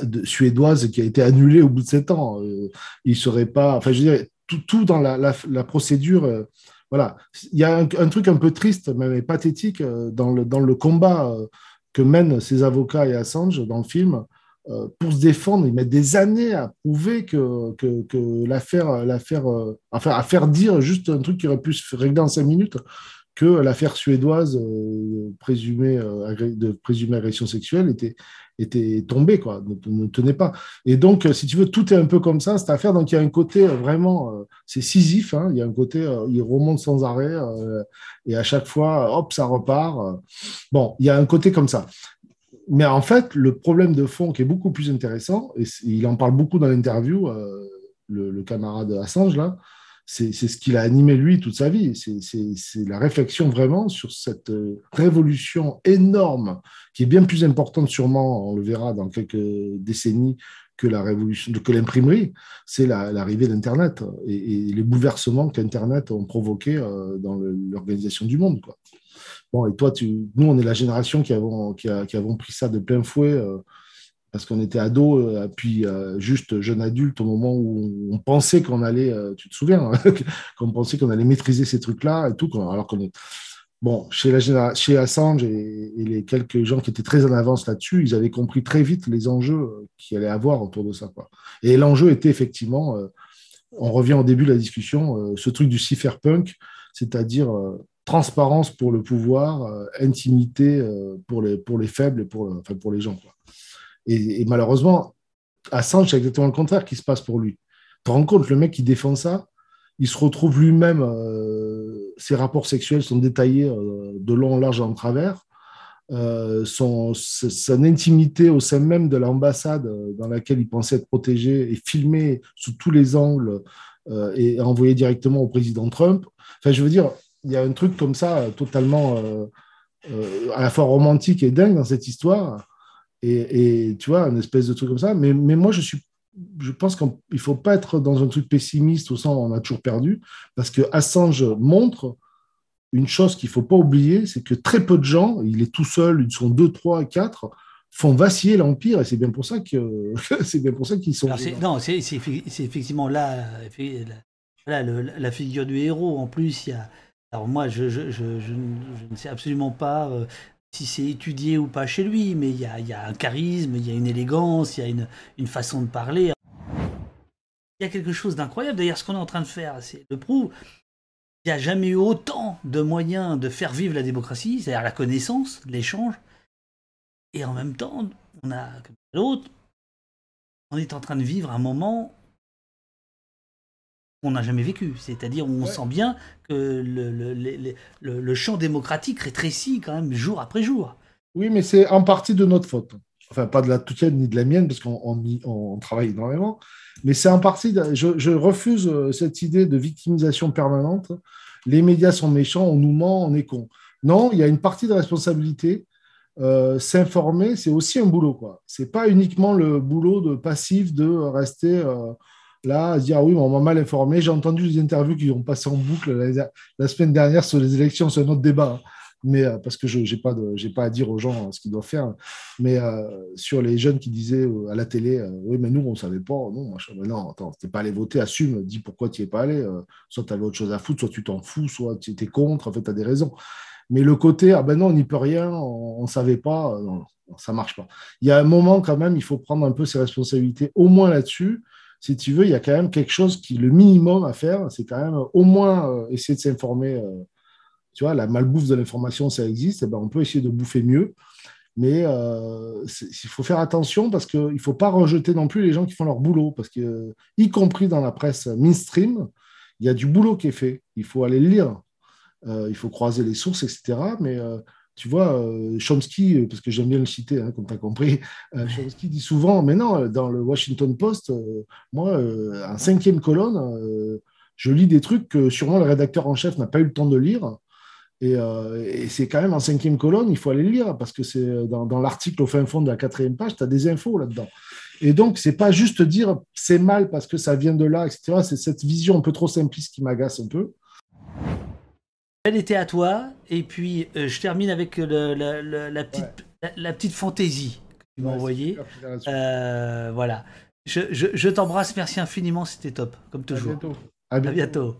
de- suédoise qui a été annulée au bout de sept ans. Il serait pas. Enfin, je veux dire, tout, tout dans la, procédure. voilà. Il y a un, truc un peu triste, même pathétique, dans le, combat que mènent ces avocats et Assange dans le film. Euh, pour se défendre, ils mettent des années à prouver que, l'affaire, l'affaire, euh, enfin, à faire dire juste un truc qui aurait pu se régler en cinq minutes, que l'affaire suédoise présumée, euh, de présumée agression sexuelle était, était tombée, quoi, ne, tenait pas. Et donc, si tu veux, tout est un peu comme ça, cette affaire. Donc, il y a un côté vraiment, c'est Sisyphe, hein, il y a un côté, il remonte sans arrêt, et à chaque fois, hop, ça repart. Bon, il y a un côté comme ça. Mais en fait, le problème de fond qui est beaucoup plus intéressant, et il en parle beaucoup dans l'interview, euh, le, camarade Assange, là, c'est ce qu'il a animé lui toute sa vie. C'est- la réflexion vraiment sur cette euh, révolution énorme, qui est bien plus importante sûrement, on le verra dans quelques décennies, que la l'imprimerie, c'est la- l'arrivée d'Internet et, les bouleversements qu'Internet ont provoqués euh, dans l'organisation du monde. Bon, et toi, tu, nous, on est la génération qui avons, qui, a- avons pris ça de plein fouet euh, parce qu'on était ados, euh, puis euh, juste jeune adulte au moment où on pensait qu'on allait, euh, tu te souviens, hein, qu'on pensait qu'on allait maîtriser ces trucs-là et tout, alors qu'on. Bon, chez, la chez Assange et, les quelques gens qui étaient très en avance là-dessus, ils avaient compris très vite les enjeux qu'il allait avoir autour de ça. Quoi. Et l'enjeu était effectivement, on revient au début de la discussion, ce truc du cypherpunk, c'est-à-dire transparence pour le pouvoir, euh, intimité euh, pour, les, pour les faibles et pour, enfin, pour les gens. Et, et malheureusement, Assange, c'est exactement le contraire qui se passe pour lui. Tu te rends compte, le mec qui défend ça, il se retrouve lui-même, euh, ses rapports sexuels sont détaillés de long en large en travers. Son, son intimité au sein même de l'ambassade dans laquelle il pensait être protégé est filmée sous tous les angles et envoyé directement au président Trump. Enfin, je veux dire, il y a un truc comme ça euh, totalement euh, euh, à la fois romantique et dingue dans cette histoire. Et, et tu vois, une espèce de truc comme ça. Mais, mais moi, je suis je pense qu'il ne faut pas être dans un truc pessimiste au sens où on a toujours perdu, parce que Assange montre une chose qu'il ne faut pas oublier, c'est que très peu de gens, il est tout seul, ils sont deux, trois, quatre, font vaciller l'Empire, et c'est bien pour ça que c'est bien pour ça qu'ils sont. Non, c'est c'est effe- c'est effectivement là, la, la figure du héros. En plus, il y a. Alors moi, je, je, je, ne sais absolument pas euh, si c'est étudié ou pas chez lui, mais il y a, un charisme, il y a une élégance, il y a une, une façon de parler. Il y a quelque chose d'incroyable. D'ailleurs, ce qu'on est en train de faire, c'est le prouve. Il n'y a jamais eu autant de moyens de faire vivre la démocratie, c'est-à-dire la connaissance, l'échange. Et en même temps, on a, comme l'autre, on est en train de vivre un moment qu'on n'a jamais vécu. C'est-à-dire où on sent bien que le, le, le- le- le champ démocratique rétrécit quand même jour après jour. Oui, mais c'est en partie de notre faute. Enfin, pas de la tienne ni de la mienne, parce qu'on on y- on travaille énormément. Mais c'est en partie. de- je, je refuse euh, cette idée de victimisation permanente. Les médias sont méchants, on nous ment, on est con. Non, il y a une partie de responsabilité. Euh, S'informer, c'est aussi un boulot. quoi. C'est pas uniquement le boulot de passif de rester euh, là à se dire ah oui, on m'a mal informé. J'ai entendu des interviews qui ont passé en boucle la, semaine dernière sur les élections, c'est un autre débat. mais euh, parce que je n'ai pas, pas à dire aux gens euh, ce qu'ils doivent faire. Mais euh, sur les jeunes qui disaient à la télé, oui, mais nous, on ne savait pas. Non, machin. Attends, tu n'es pas allé voter, assume, dis pourquoi tu n'y es pas allé. soit tu avais autre chose à foutre, soit tu t'en fous, soit tu étais contre. En fait, tu as des raisons. Mais le côté, ah ben non, on n'y peut rien, on ne savait pas, non, non, ça marche pas. Il y a un moment, quand même, il faut prendre un peu ses responsabilités, au moins là-dessus. Si tu veux, il y a quand même quelque chose qui, le minimum à faire, c'est quand même au moins euh, essayer de s'informer. Euh, tu vois, la malbouffe de l'information, ça existe, et eh ben, on peut essayer de bouffer mieux. Mais euh, il faut faire attention parce qu'il ne faut pas rejeter non plus les gens qui font leur boulot. Parce que, y compris dans la presse mainstream, il y a du boulot qui est fait. Il faut aller le lire. il faut croiser les sources, etc. Mais tu vois, euh, Chomsky, euh, parce que j'aime bien le citer, hein, comme tu as compris, euh, Chomsky dit souvent, mais non, dans le Washington Post, moi, en cinquième colonne, je lis des trucs que sûrement le rédacteur en chef n'a pas eu le temps de lire. Et, c'est quand même en cinquième colonne, il faut aller lire, parce que c'est dans, l'article au fin fond de la quatrième page, tu as des infos là-dedans. Et donc, c'est pas juste dire c'est mal parce que ça vient de là, etc. C'est cette vision un peu trop simpliste qui m'agace un peu. Elle était à toi. Et puis, euh, je termine avec la, petite, la, petite fantaisie que tu m'as envoyée. Euh, voilà. Je, je, t'embrasse. Merci infiniment. C'était top, comme toujours. À bientôt.